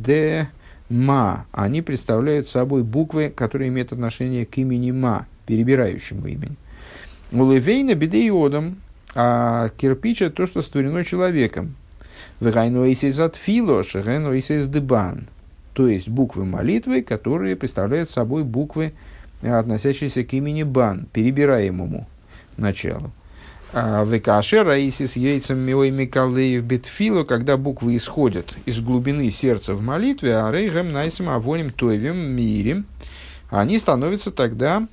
де ма. Они представляют собой буквы, которые имеют отношение к имени ма, перебирающему имени. Улывейна бедеиодом, а кирпич это то, что створено человеком. Вегайнуэйсис от фило, шегайнуэйсис дебан. То есть буквы молитвы, которые представляют собой буквы, относящиеся к имени бан, перебираемому началу. А Векашер Раисис яйцем милой Микалеев битфилу, когда буквы исходят из глубины сердца в молитве, а рейгем найсим авоним тойвим мирим, они становятся тогда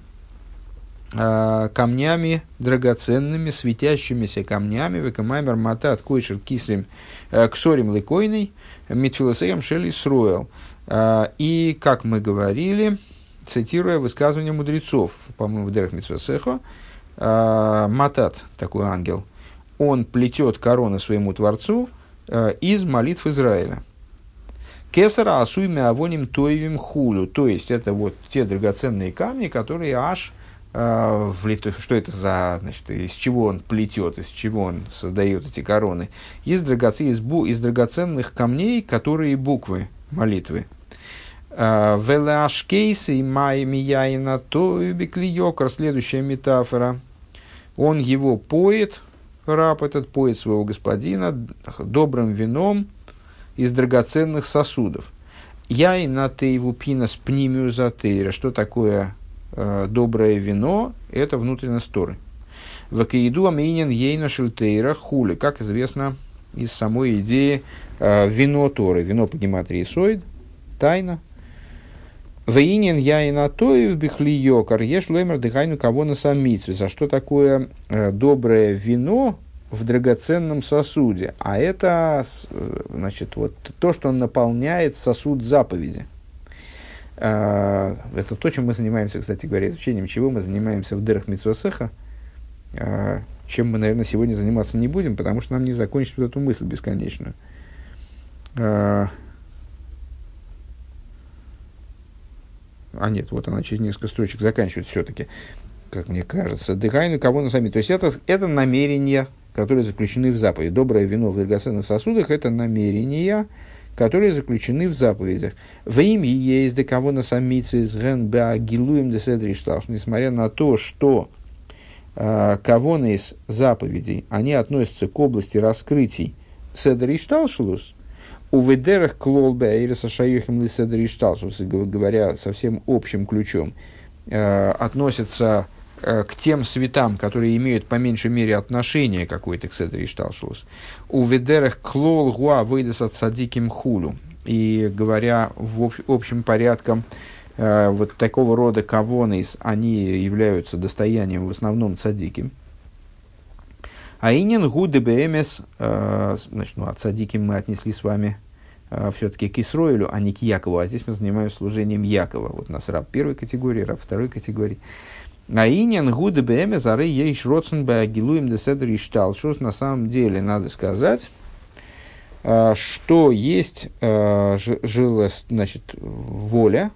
э, камнями драгоценными, светящимися камнями, векамаймер матат койшер кислим э, ксорим лыкойный, митфилосеем шели сроил. Э, и, как мы говорили, цитируя высказывание мудрецов, по-моему, в Дерах Митсвесехо, э, Матат, такой ангел, он плетет корону своему Творцу э, из молитв Израиля. Кесара асуйме авоним тоевим хулю. То есть, это вот те драгоценные камни, которые аж э, влито, что это за, значит, из чего он плетет, из чего он создает эти короны. Из, драгоц... из, бу... из драгоценных камней, которые буквы молитвы. Э, Велашкейсы май мияйна то беклиокар. Следующая метафора он его поет, раб этот поет своего господина добрым вином из драгоценных сосудов. Я и на тейву пинас пнимию затейра. Что такое э, доброе вино? Это внутренность Торы. Вакаиду аминин ейна шильтейра хули. Как известно из самой идеи э, вино Торы. Вино по гематрии соид, тайна, Вейнин я и на то и в бихлио, карьеш лоймер дыхайну кого на самицу. За что такое э, доброе вино в драгоценном сосуде? А это, э, значит, вот то, что наполняет сосуд заповеди. Э, это то, чем мы занимаемся, кстати говоря, изучением чего мы занимаемся в дырах Митсвасеха. Чем мы, наверное, сегодня заниматься не будем, потому что нам не закончить вот эту мысль бесконечную. А нет, вот она через несколько строчек заканчивает все-таки, как мне кажется. Дыхайну кого на сами. То есть это, это намерения, которые заключены в заповеди. Доброе вино в драгоценных сосудах – это намерения, которые заключены в заповедях. В имя есть до кого на самице из ген гилуем деседришталш. Несмотря на то, что э, кого из заповедей, они относятся к области раскрытий седришталшулус, у ведерах клолбе айреса шаюхим лиседриштал, говоря совсем общим ключом, э, относятся э, к тем светам, которые имеют по меньшей мере отношение какое-то к седришталшус. У ведерах клол гуа выйдет садиким хулу. И говоря в общем порядком, э, вот такого рода кавонис, они являются достоянием в основном цадиким. А инин гуды бмс, э, значит, ну, от садики мы отнесли с вами э, все-таки к Исроилю, а не к Якову. А здесь мы занимаемся служением Якова. Вот у нас раб первой категории, раб второй категории. А инин гуды бмс, ары ейш родсен баагилуем деседр и штал. Что на самом деле надо сказать, э, что есть жила, значит, воля,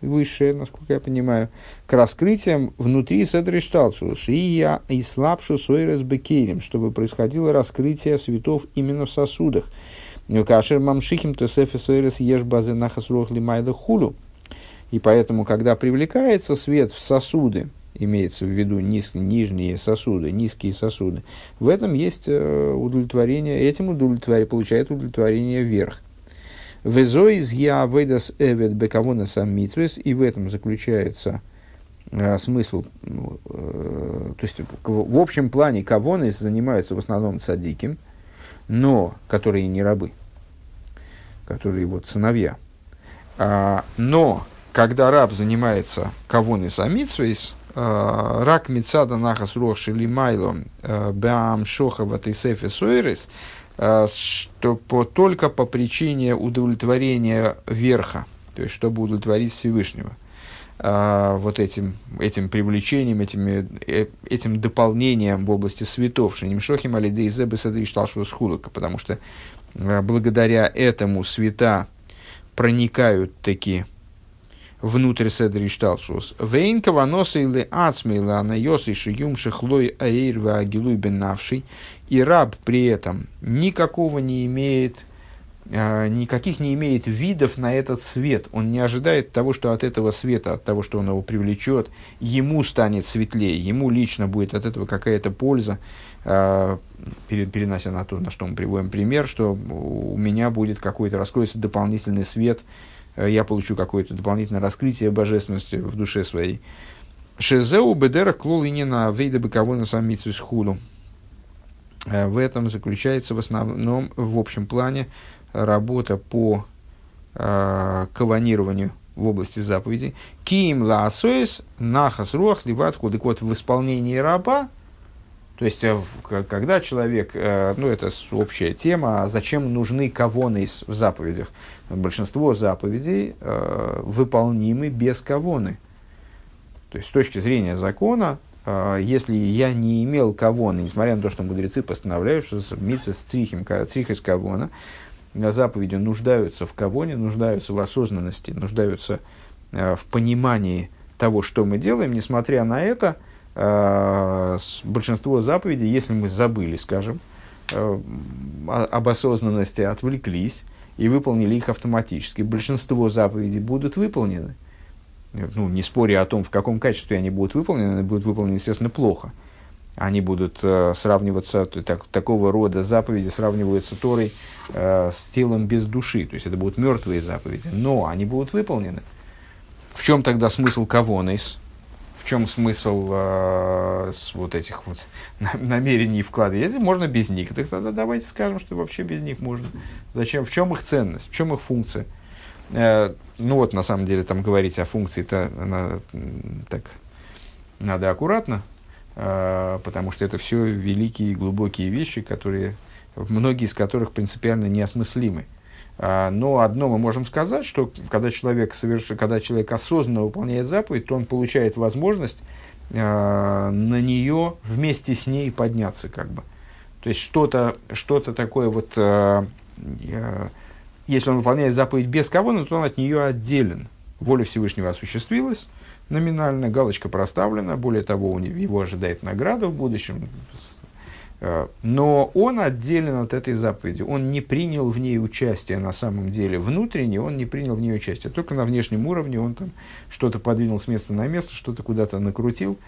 высшее, насколько я понимаю, к раскрытиям внутри Седришталшу, Шия и слабшу Сойрес Бекерим, чтобы происходило раскрытие светов именно в сосудах. Кашер мамшихим то сефи Сойрес еш базы нахасрух лимайда хулю. И поэтому, когда привлекается свет в сосуды, имеется в виду низ, нижние сосуды, низкие сосуды, в этом есть э, удовлетворение, этим удовлетворение, получает удовлетворение вверх. Везоиз я выдас эвет бекавона сам митвес, и в этом заключается э, смысл, ну, э, то есть в общем плане кавоны занимаются в основном цадиким, но которые не рабы, которые вот сыновья. А, но когда раб занимается кавоны самитсвейс, э, рак мецада нахас рох майло э, бам шоха ватисефе суэрис – что по, только по причине удовлетворения верха, то есть чтобы удовлетворить Всевышнего. А, вот этим, этим привлечением, этими, э, этим дополнением в области светов, Шенимшохим Алиды и Зебы Схулака, потому что благодаря этому света проникают такие внутрь Седри Шталшус. Вейн каваноса или ацмейла на йосы шиюм шихлой аир агилуй бенавший. И раб при этом никакого не имеет а, никаких не имеет видов на этот свет. Он не ожидает того, что от этого света, от того, что он его привлечет, ему станет светлее, ему лично будет от этого какая-то польза, а, перенося на то, на что мы приводим пример, что у меня будет какой-то, раскроется дополнительный свет, я получу какое-то дополнительное раскрытие божественности в душе своей. Шезеу бедера клол и не на вейда быковой на сам худу. В этом заключается в основном, в общем плане, работа по э, каванированию в области заповедей. Ким лаасоис нахас руах ливат Так вот, в исполнении раба, то есть, э, когда человек, э, ну, это общая тема, а зачем нужны кавоны в заповедях? Большинство заповедей э, выполнимы без кавоны. То есть, с точки зрения закона, если я не имел кавоны, несмотря на то, что мудрецы постановляют, что митсвес црихим, црихис кавона, заповеди нуждаются в кавоне, нуждаются в осознанности, нуждаются в понимании того, что мы делаем. Несмотря на это, большинство заповедей, если мы забыли, скажем, э, об осознанности, отвлеклись и выполнили их автоматически, большинство заповедей будут выполнены. Ну, не споря о том, в каком качестве они будут выполнены, они будут выполнены, естественно, плохо – они будут э, сравниваться, так, такого рода заповеди сравниваются Торой э, с телом без души, то есть это будут мертвые заповеди, но они будут выполнены. В чем тогда смысл кавонейс? Чем смысл э, с вот этих вот намерений вклада? Если можно без них, так тогда давайте скажем, что вообще без них можно. Зачем? В чем их ценность? В чем их функция? Э, ну вот, на самом деле, там говорить о функции-то так надо аккуратно, а, потому что это все великие и глубокие вещи, которые, многие из которых принципиально неосмыслимы. А, но одно мы можем сказать, что когда человек, соверш... когда человек осознанно выполняет заповедь, то он получает возможность а, на нее вместе с ней подняться. Как бы. То есть что-то что такое вот, если он выполняет заповедь без кого, то он от нее отделен. Воля Всевышнего осуществилась, номинально, галочка проставлена, более того, у него, его ожидает награда в будущем. Э, но он отделен от этой заповеди, он не принял в ней участие на самом деле внутренне, он не принял в ней участие, только на внешнем уровне он там что-то подвинул с места на место, что-то куда-то накрутил,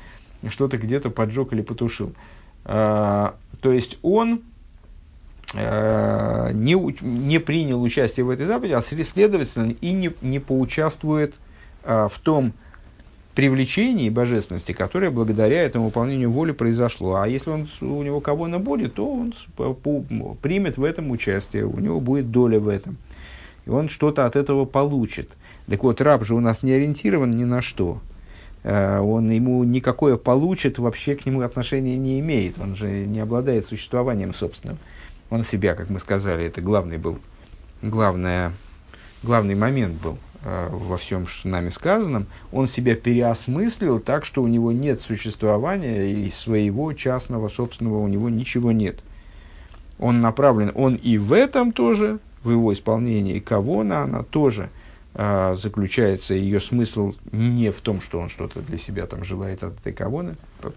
что-то где-то поджег или потушил. А, то есть он э, не, не принял участие в этой заповеди, а следовательно и не, не поучаствует в том, привлечении божественности, которое благодаря этому выполнению воли произошло. А если он, у него кого-то будет, то он примет в этом участие, у него будет доля в этом. И он что-то от этого получит. Так вот, раб же у нас не ориентирован ни на что. Э, он ему никакое получит, вообще к нему отношения не имеет. Он же не обладает существованием собственным. Он себя, как мы сказали, это главный был, главное, главный момент был. Э, во всем что нами сказанном, он себя переосмыслил так, что у него нет существования и своего частного, собственного, у него ничего нет. Он направлен, он и в этом тоже, в его исполнении кавона, она тоже а, заключается, ее смысл не в том, что он что-то для себя там желает от этой кавоны, по,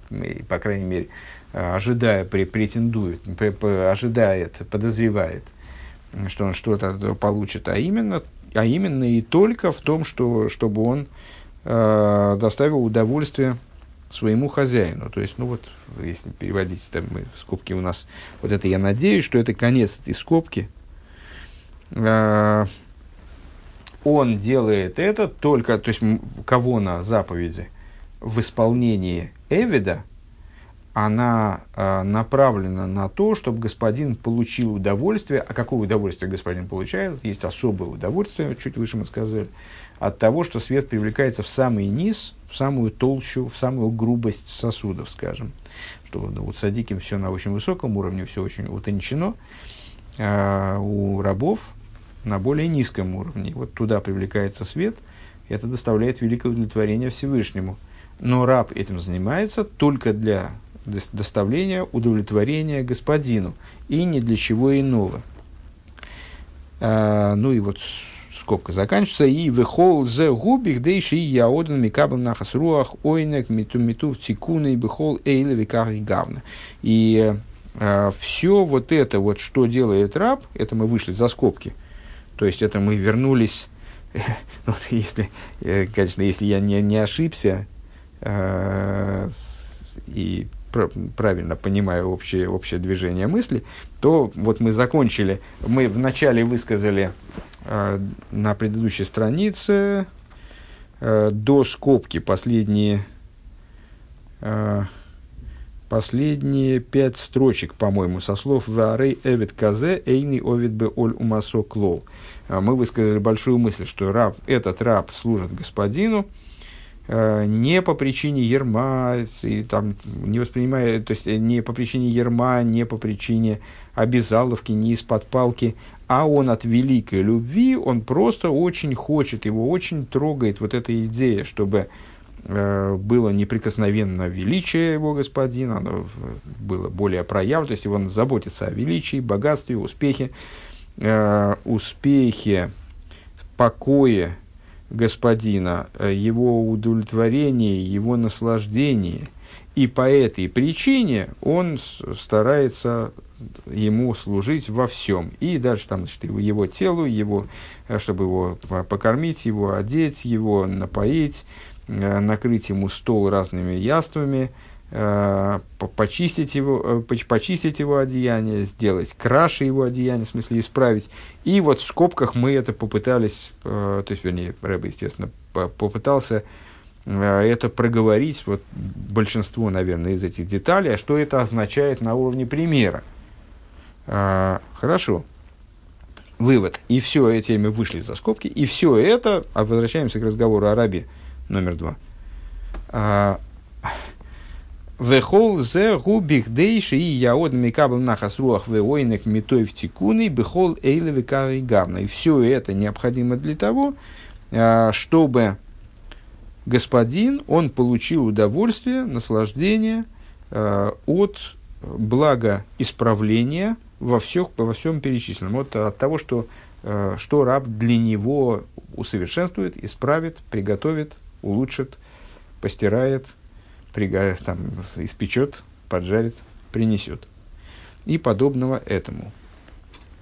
по крайней мере, ожидая, при, претендует, ожидает, подозревает, что он что-то получит, а именно а именно и только в том, что, чтобы он э, доставил удовольствие своему хозяину. То есть, ну вот, если переводить там, мы, скобки у нас, вот это я надеюсь, что это конец этой скобки. Э, он делает это только, то есть, кого на заповеди в исполнении Эвида, она э, направлена на то, чтобы господин получил удовольствие. А какое удовольствие господин получает? Есть особое удовольствие, чуть выше мы сказали, от того, что свет привлекается в самый низ, в самую толщу, в самую грубость сосудов, скажем. Что ну, вот садиким все на очень высоком уровне, все очень утончено. А у рабов на более низком уровне. Вот туда привлекается свет, и это доставляет великое удовлетворение Всевышнему. Но раб этим занимается только для доставления удовлетворения господину, и ни для чего иного. А, ну и вот скобка заканчивается, и выхол зе губих дейши яодан микабам нахас руах ойнек миту миту тикуна и бехол эйле викар и гавна. И а, все вот это, вот, что делает раб, это мы вышли за скобки. То есть это мы вернулись, вот если, э, конечно, если я не, не ошибся э, и правильно понимаю общее, общее движение мысли, то вот мы закончили, мы вначале высказали э, на предыдущей странице э, до скобки последние, э, последние пять строчек, по-моему, со слов «Варей эвид казе эйни овид бе оль умасо клол». А мы высказали большую мысль, что раб, этот раб служит господину, Э, не по причине ерма, и, там, не воспринимая, то есть не по причине ерма, не по причине обязаловки, не из-под палки, а он от великой любви, он просто очень хочет, его очень трогает вот эта идея, чтобы э, было неприкосновенно величие его господина, оно было более проявлено, то есть он заботится о величии, богатстве, успехе, э, успехе, покое, господина, э, его удовлетворение, его наслаждение. И по этой причине он старается ему служить во всем. И дальше там, значит, его, телу, его, э, чтобы его покормить, его одеть, его напоить, э, накрыть ему стол разными яствами, почистить его, э, почистить его одеяние, сделать краше его одеяние, в смысле исправить. И вот в скобках мы это попытались, э, то есть, вернее, Рэба, естественно, попытался это проговорить, вот большинство, наверное, из этих деталей, а что это означает на уровне примера. Хорошо. Вывод. И все, эти мы вышли за скобки, и все это, а возвращаемся к разговору о рабе номер два Вехол зе губих дейши и яод микабл нахасруах веойнек митой в тикуны бехол эйле векары гавна. И все это необходимо для того, а, чтобы господин, он получил удовольствие, наслаждение а, от блага исправления во, всех, во всем перечисленном. Вот от того, что, а, что раб для него усовершенствует, исправит, приготовит, улучшит, постирает – прига, там, испечет, поджарит, принесет. И подобного этому.